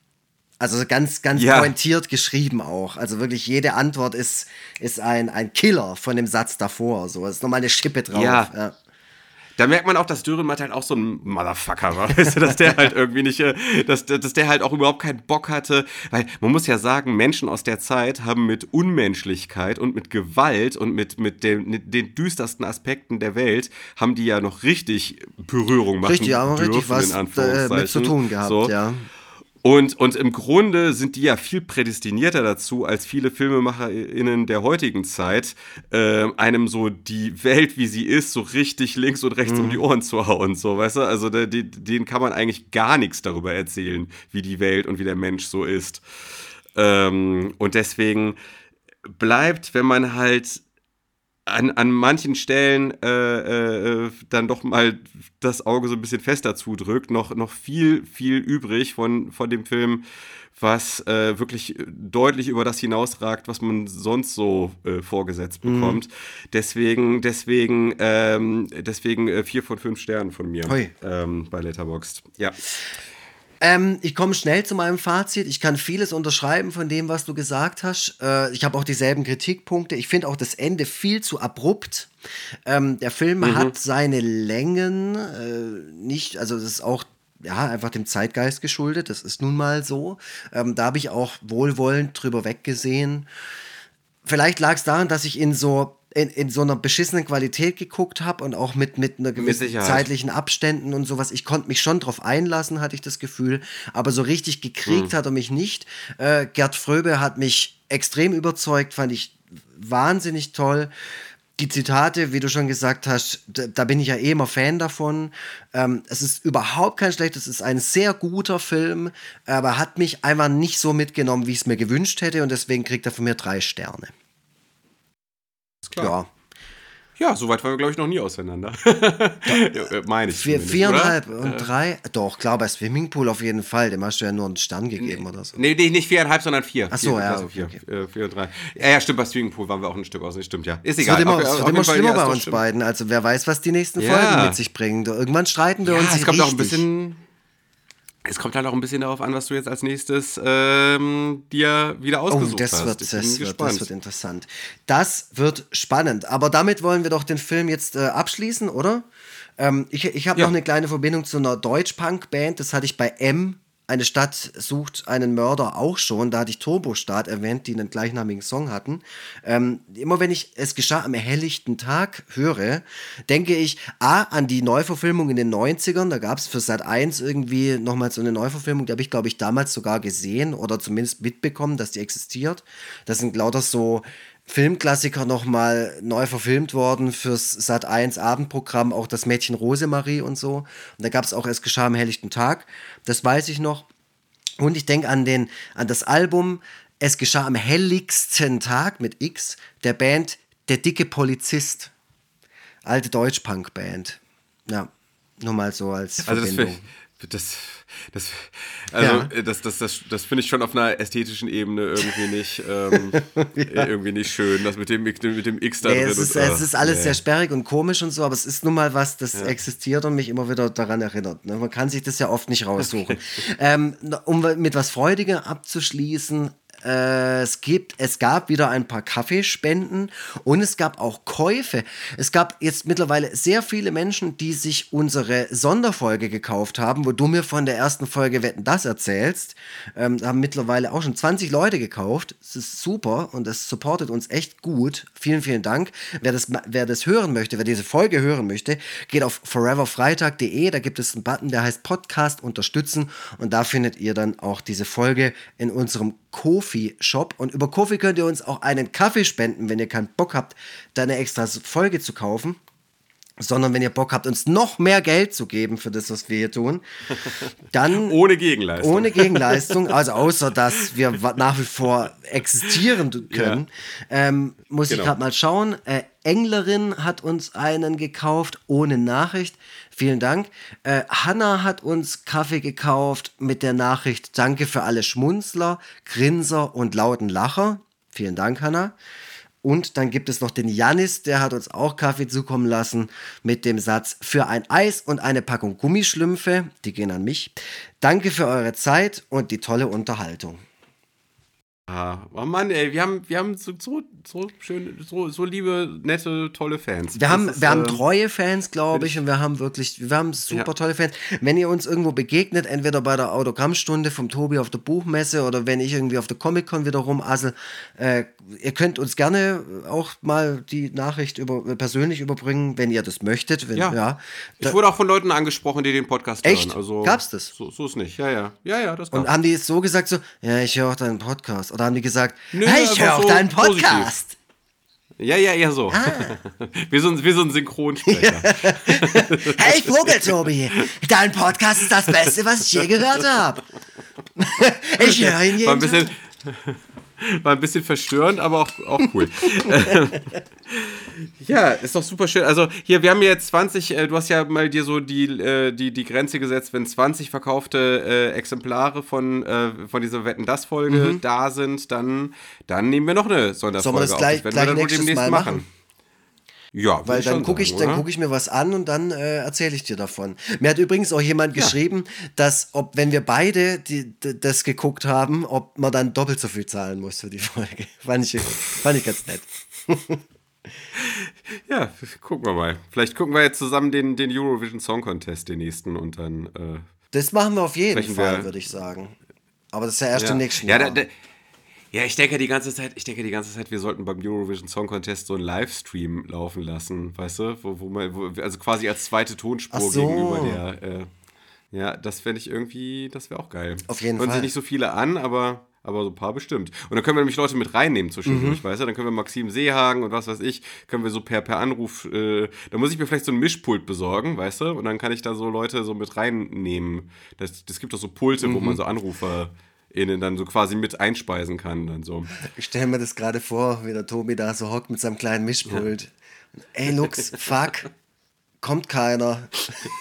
Also ganz, ganz Ja. pointiert geschrieben auch. Also wirklich jede Antwort ist, ist ein, ein Killer von dem Satz davor. So ist nochmal eine Schippe drauf. Ja. Ja. Da merkt man auch, dass Dürrenmatt halt auch so ein Motherfucker war, weißt du, dass der halt irgendwie nicht, äh, dass, dass der halt auch überhaupt keinen Bock hatte, weil man muss ja sagen, Menschen aus der Zeit haben mit Unmenschlichkeit und mit Gewalt und mit, mit, dem, mit den düstersten Aspekten der Welt, haben die ja noch richtig Berührung machen Richtig, aber richtig was äh, mit zu tun gehabt, So. ja. Und, und im Grunde sind die ja viel prädestinierter dazu, als viele FilmemacherInnen der heutigen Zeit, äh, einem so die Welt, wie sie ist, so richtig links und rechts Mhm. um die Ohren zu hauen. So, weißt du? Also der, die, denen kann man eigentlich gar nichts darüber erzählen, wie die Welt und wie der Mensch so ist. Ähm, und deswegen bleibt, wenn man halt an, an manchen Stellen äh, äh, dann doch mal das Auge so ein bisschen fester zudrückt, noch, noch viel, viel übrig von, von dem Film, was äh, wirklich deutlich über das hinausragt, was man sonst so äh, vorgesetzt bekommt. Deswegen, deswegen, ähm, deswegen äh, vier von fünf Sternen von mir ähm, bei Letterboxd. Ja. Ähm, ich komme schnell zu meinem Fazit. Ich kann vieles unterschreiben von dem, was du gesagt hast. Äh, ich habe auch dieselben Kritikpunkte. Ich finde auch das Ende viel zu abrupt. Ähm, der Film hat seine Längen äh, nicht, also das ist auch ja, einfach dem Zeitgeist geschuldet. Das ist nun mal so. Ähm, da habe ich auch wohlwollend drüber weggesehen. Vielleicht lag es daran, dass ich in so in, in so einer beschissenen Qualität geguckt habe und auch mit, mit einer gewissen Sicherheit. zeitlichen Abständen und sowas. Ich konnte mich schon drauf einlassen, hatte ich das Gefühl. Aber so richtig gekriegt hat er mich nicht. Äh, Gerd Fröbe hat mich extrem überzeugt, fand ich wahnsinnig toll. Die Zitate, wie du schon gesagt hast, da, da bin ich ja eh immer Fan davon. Ähm, es ist überhaupt kein schlechtes, es ist ein sehr guter Film, aber hat mich einfach nicht so mitgenommen, wie ich es mir gewünscht hätte und deswegen kriegt er von mir drei Sterne. Ist klar. Ja, Ja, soweit waren wir, glaube ich, noch nie auseinander. Ja, Meine ich. vier, viereinhalb oder? und drei. Doch, klar, bei Swimmingpool auf jeden Fall. Dem hast du ja nur einen Stern gegeben oder so. Nee, nee, nicht viereinhalb, sondern vier. Ach so, vier, ja, Also okay, vier, äh, vier und drei. Ja, ja, stimmt, bei Swimmingpool waren wir auch ein Stück aus. Nee, Stimmt, ja. Ist Es egal. wird immer, Auf- es wird immer schlimmer bei uns stimmt. beiden. Also wer weiß, was die nächsten Ja. Folgen mit sich bringen. Irgendwann streiten wir Ja, uns es kommt auch ein richtig. bisschen. Es kommt halt auch ein bisschen darauf an, was du jetzt als nächstes ähm, dir wieder Oh, ausgesucht das hast. wird, das, wird, das wird interessant. Das wird spannend. Aber damit wollen wir doch den Film jetzt äh, abschließen, oder? Ähm, ich ich habe Ja. noch eine kleine Verbindung zu einer Deutsch-Punk-Band. Das hatte ich bei M. Eine Stadt sucht einen Mörder auch schon. Da hatte ich Turbostaat erwähnt, die einen gleichnamigen Song hatten. Ähm, immer wenn ich es geschah am helllichten Tag höre, denke ich A an die Neuverfilmung in den 90ern. Da gab es für Sat 1 irgendwie nochmal so eine Neuverfilmung, die habe ich, glaube ich, damals sogar gesehen oder zumindest mitbekommen, dass die existiert. Das sind lauter so Filmklassiker nochmal neu verfilmt worden fürs Sat 1 Abendprogramm, auch das Mädchen Rosemarie und so. Und da gab es auch Es geschah am helllichten Tag. Das weiß ich noch. Und ich denke an, den, an das Album Es geschah am helligsten Tag mit X der Band Der dicke Polizist. Alte Deutsch-Punk-Band. Ja, nur mal so als Also das, Verbindung. Das, das, also Ja. äh, das, das, das, das finde ich schon auf einer ästhetischen Ebene irgendwie nicht, ähm, irgendwie nicht schön, das mit dem, mit dem X da Nee, drin. es, ist, und, es äh, ist alles nee. sehr sperrig und komisch und so, aber es ist nun mal was, das existiert und mich immer wieder daran erinnert. Ne? Man kann sich das ja oft nicht raussuchen. ähm, um mit was Freudiger abzuschließen, Äh, es, gibt, es gab wieder ein paar Kaffeespenden und es gab auch Käufe. Es gab jetzt mittlerweile sehr viele Menschen, die sich unsere Sonderfolge gekauft haben, wo du mir von der ersten Folge Wetten das erzählst. Ähm, haben mittlerweile auch schon 20 Leute gekauft. Das ist super und das supportet uns echt gut. Vielen, vielen Dank. Wer das, wer das hören möchte, wer diese Folge hören möchte, geht auf foreverfreitag.de. Da gibt es einen Button, der heißt Podcast unterstützen und da findet ihr dann auch diese Folge in unserem Kofi-Shop. Und über Kofi könnt ihr uns auch einen Kaffee spenden, wenn ihr keinen Bock habt, da eine extra Folge zu kaufen. Sondern wenn ihr Bock habt, uns noch mehr Geld zu geben für das, was wir hier tun, dann. ohne Gegenleistung. Ohne Gegenleistung, also außer dass wir nach wie vor existieren können, ja. ähm, muss genau. ich gerade mal schauen. Äh, Englerin hat uns einen gekauft ohne Nachricht. Vielen Dank. Äh, Hanna hat uns Kaffee gekauft mit der Nachricht Danke für alle Schmunzler, Grinser und lauten Lacher. Vielen Dank, Hanna. Und dann gibt es noch den Janis, der hat uns auch Kaffee zukommen lassen mit dem Satz für ein Eis und eine Packung Gummischlümpfe, die gehen an mich. Danke für eure Zeit und die tolle Unterhaltung. Ah, oh Mann, ey, wir haben, wir haben so, so, so schön, so, so liebe, nette, tolle Fans. Wir haben, ist, wir haben äh, treue Fans, glaube ich, und wir haben wirklich, wir haben super ja. tolle Fans. Wenn ihr uns irgendwo begegnet, entweder bei der Autogrammstunde vom Tobi auf der Buchmesse oder wenn ich irgendwie auf der Comic-Con wieder rumassel, äh, ihr könnt uns gerne auch mal die Nachricht über, persönlich überbringen, wenn ihr das möchtet. Wenn, ja. ja. Ich wurde auch von Leuten angesprochen, die den Podcast Echt? hören. Also, Gab's das? So, so ist nicht, ja, ja. Ja, ja, das gab's. Und haben die es so gesagt, so, ja, ich höre auch deinen Podcast. Oder haben die gesagt, Nö, hey, ich höre auch so deinen Podcast. Positiv. Ja, ja, ja, so. Ah. wie, so wie so ein Synchronsprecher. hey, Vogeltobi, dein Podcast ist das Beste, was ich je gehört habe. ich höre ihn jeden War ein bisschen, War ein bisschen verstörend, aber auch, auch cool. ja, ist doch super schön. Also hier, wir haben jetzt 20, äh, du hast ja mal dir so die, äh, die, die Grenze gesetzt, wenn 20 verkaufte äh, Exemplare von, äh, von dieser Wetten-Das-Folge mhm. da sind, dann, dann nehmen wir noch eine Sonderfolge Sollen wir das gleich, auf. Das werden gleich wir dann demnächst Mal machen. machen. Ja, weil dann gucke ich, dann guck ich mir was an und dann äh, erzähle ich dir davon. Mir hat übrigens auch jemand ja. geschrieben, dass ob wenn wir beide die, das geguckt haben, ob man dann doppelt so viel zahlen muss für die Folge. fand, ich, fand ich ganz nett. ja, gucken wir mal. Vielleicht gucken wir jetzt zusammen den, den Eurovision Song Contest, den nächsten und dann. Äh, das machen wir auf jeden Fall, würde ich sagen. Aber das ist ja erst ja. im nächsten Jahr. Ja, da, da, ja, ich denke die ganze Zeit, ich denke die ganze Zeit, wir sollten beim Eurovision Song Contest so einen Livestream laufen lassen, weißt du, wo, wo man, wo, also quasi als zweite Tonspur so. gegenüber der. Äh, ja, das fände ich irgendwie, das wäre auch geil. Auf jeden Hören Fall. sich nicht so viele an, aber, aber so ein paar bestimmt. Und dann können wir nämlich Leute mit reinnehmen zwischendurch, mhm. weißt du? Dann können wir Maxim Seehagen und was weiß ich, können wir so per, per Anruf, äh, da muss ich mir vielleicht so ein Mischpult besorgen, weißt du? Und dann kann ich da so Leute so mit reinnehmen. Das, das gibt doch so Pulte, mhm. wo man so Anrufer innen dann so quasi mit einspeisen kann. Dann so. Ich stelle mir das gerade vor, wie der Tobi da so hockt mit seinem kleinen Mischpult. Ja. Ey, Lux, fuck, kommt keiner.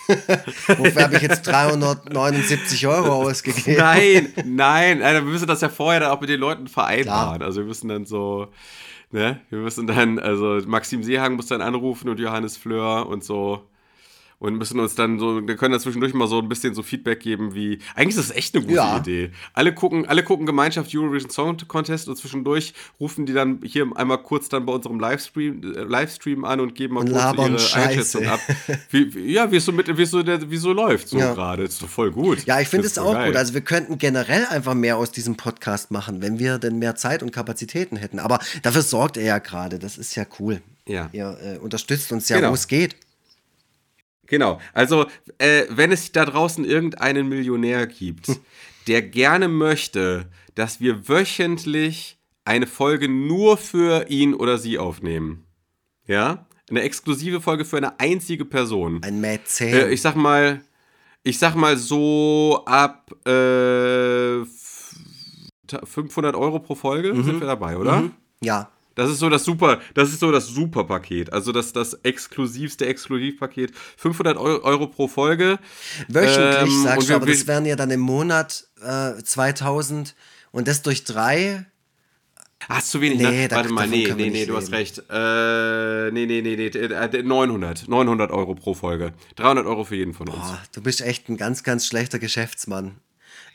Wofür habe ich jetzt 379 Euro ausgegeben? Nein, nein, nein, wir müssen das ja vorher dann auch mit den Leuten vereinbaren. Klar. Also wir müssen dann so, ne, wir müssen dann, also Maxim Seehang muss dann anrufen und Johannes Fleur und so und müssen uns dann so, wir können da zwischendurch mal so ein bisschen so Feedback geben, wie, eigentlich ist das echt eine gute ja. Idee. Alle gucken, alle gucken Gemeinschaft Eurovision Song Contest und zwischendurch rufen die dann hier einmal kurz dann bei unserem Livestream, äh, Livestream an und geben mal und kurz ihre Scheiße. Einschätzung ab. Wie, ja, wie es so mit, wie so, der, wie so läuft so ja. gerade. Ist doch voll gut. Ja, ich finde es auch geil. gut. Also wir könnten generell einfach mehr aus diesem Podcast machen, wenn wir denn mehr Zeit und Kapazitäten hätten. Aber dafür sorgt er ja gerade. Das ist ja cool. Ja. Ihr äh, unterstützt uns ja, genau. wo es geht. Genau. Also, äh, wenn es da draußen irgendeinen Millionär gibt, der gerne möchte, dass wir wöchentlich eine Folge nur für ihn oder sie aufnehmen. Ja? Eine exklusive Folge für eine einzige Person. Ein Mäzen. Äh, ich sag mal, ich sag mal so ab äh, 500 Euro pro Folge mhm. sind wir dabei, oder? Mhm. Ja. Das ist so das super, das ist so das super Paket. Also das, das exklusivste Exklusivpaket. 500 Euro pro Folge. Wöchentlich, ähm, sagst du, aber das wären ja dann im Monat äh, 2000 und das durch drei. Ach, zu wenig. Ne? Nee, ne? Warte mal, nee, nee, nee, du hast recht. Äh, nee, nee, nee, nee, 900. Äh, 900 Euro pro Folge. 300 Euro für jeden von uns. Boah, du bist echt ein ganz, ganz schlechter Geschäftsmann.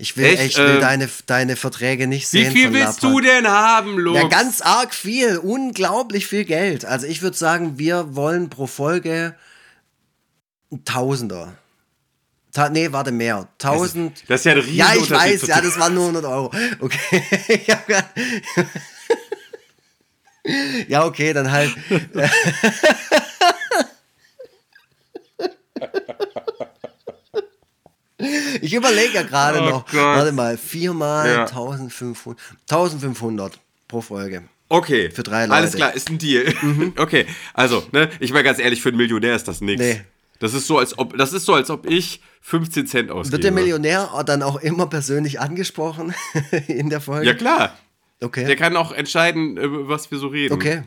Ich will, Echt? ich will Ähm, deine, deine Verträge nicht Wie sehen. viel von willst du denn haben, Lux? Ja, ganz arg viel. Unglaublich viel Geld. Also ich würde sagen, wir wollen pro Folge ein Tausender. Ta nee, warte, mehr. Tausend. Das ist ja ein riesen Ja, ich weiß, ja, das waren nur 100 Euro. Okay. Ja, okay, dann halt. Ich überlege ja gerade Oh noch. Gott. Warte mal, viermal Ja. 1500, 1500 pro Folge. Okay. Für drei Alles Leute. Mhm. klar, ist ein Deal. Okay, also, ne, ich meine ganz ehrlich, für einen Millionär ist das nichts. Nee. Das ist so, als ob, das ist so, als ob ich 15 Cent ausgebe. Wird der Millionär dann auch immer persönlich angesprochen in der Folge? Ja, klar. Okay. Der kann auch entscheiden, über was wir so reden. okay.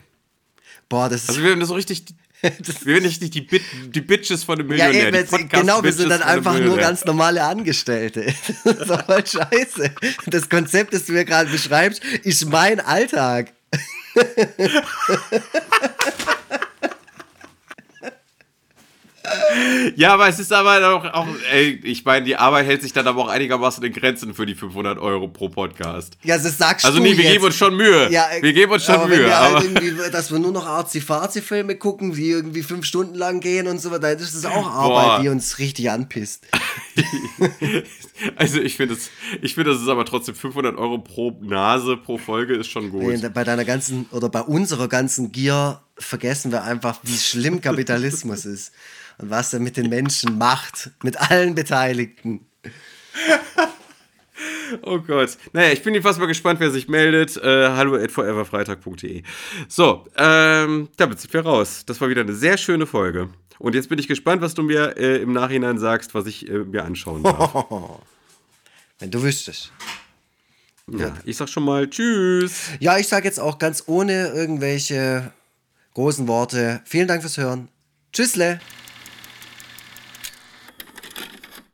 Boah, das ist. Also wir werden so richtig, wir werden richtig die, Bit, die Bitches von dem ja, Millionär. eben, die jetzt- genau, wir sind dann einfach nur ganz normale Angestellte. Das ist doch voll scheiße. Das Konzept, das du mir gerade beschreibst, ist mein Alltag. Ja, aber es ist aber auch, auch ey, ich meine, die Arbeit hält sich dann aber auch einigermaßen in Grenzen für die 500 Euro pro Podcast. Ja, das sagst Also du nee, wir jetzt. geben uns schon Mühe. Ja, wir geben uns schon Mühe. wir Aber halt dass wir nur noch Arzi-Fazi-Filme gucken, die irgendwie fünf Stunden lang gehen und so weiter, das ist auch Arbeit, Boah. die uns richtig anpisst. also ich finde ich finde, das ist aber trotzdem 500 Euro pro Nase pro Folge ist schon gut. Bei deiner ganzen, oder bei unserer ganzen Gier vergessen wir einfach, wie schlimm Kapitalismus ist. Und was er mit den Menschen macht, mit allen Beteiligten. Oh Gott. Naja, ich bin jedenfalls mal gespannt, wer sich meldet. Äh, hallo at foreverfreitag.de. So, ähm, damit sind wir raus. Das war wieder eine sehr schöne Folge. Und jetzt bin ich gespannt, was du mir äh, im Nachhinein sagst, was ich äh, mir anschauen darf. Wenn du wüsstest. ja, ich sag schon mal Tschüss. Ja, ich sage jetzt auch ganz ohne irgendwelche großen Worte. Vielen Dank fürs Hören. Tschüssle.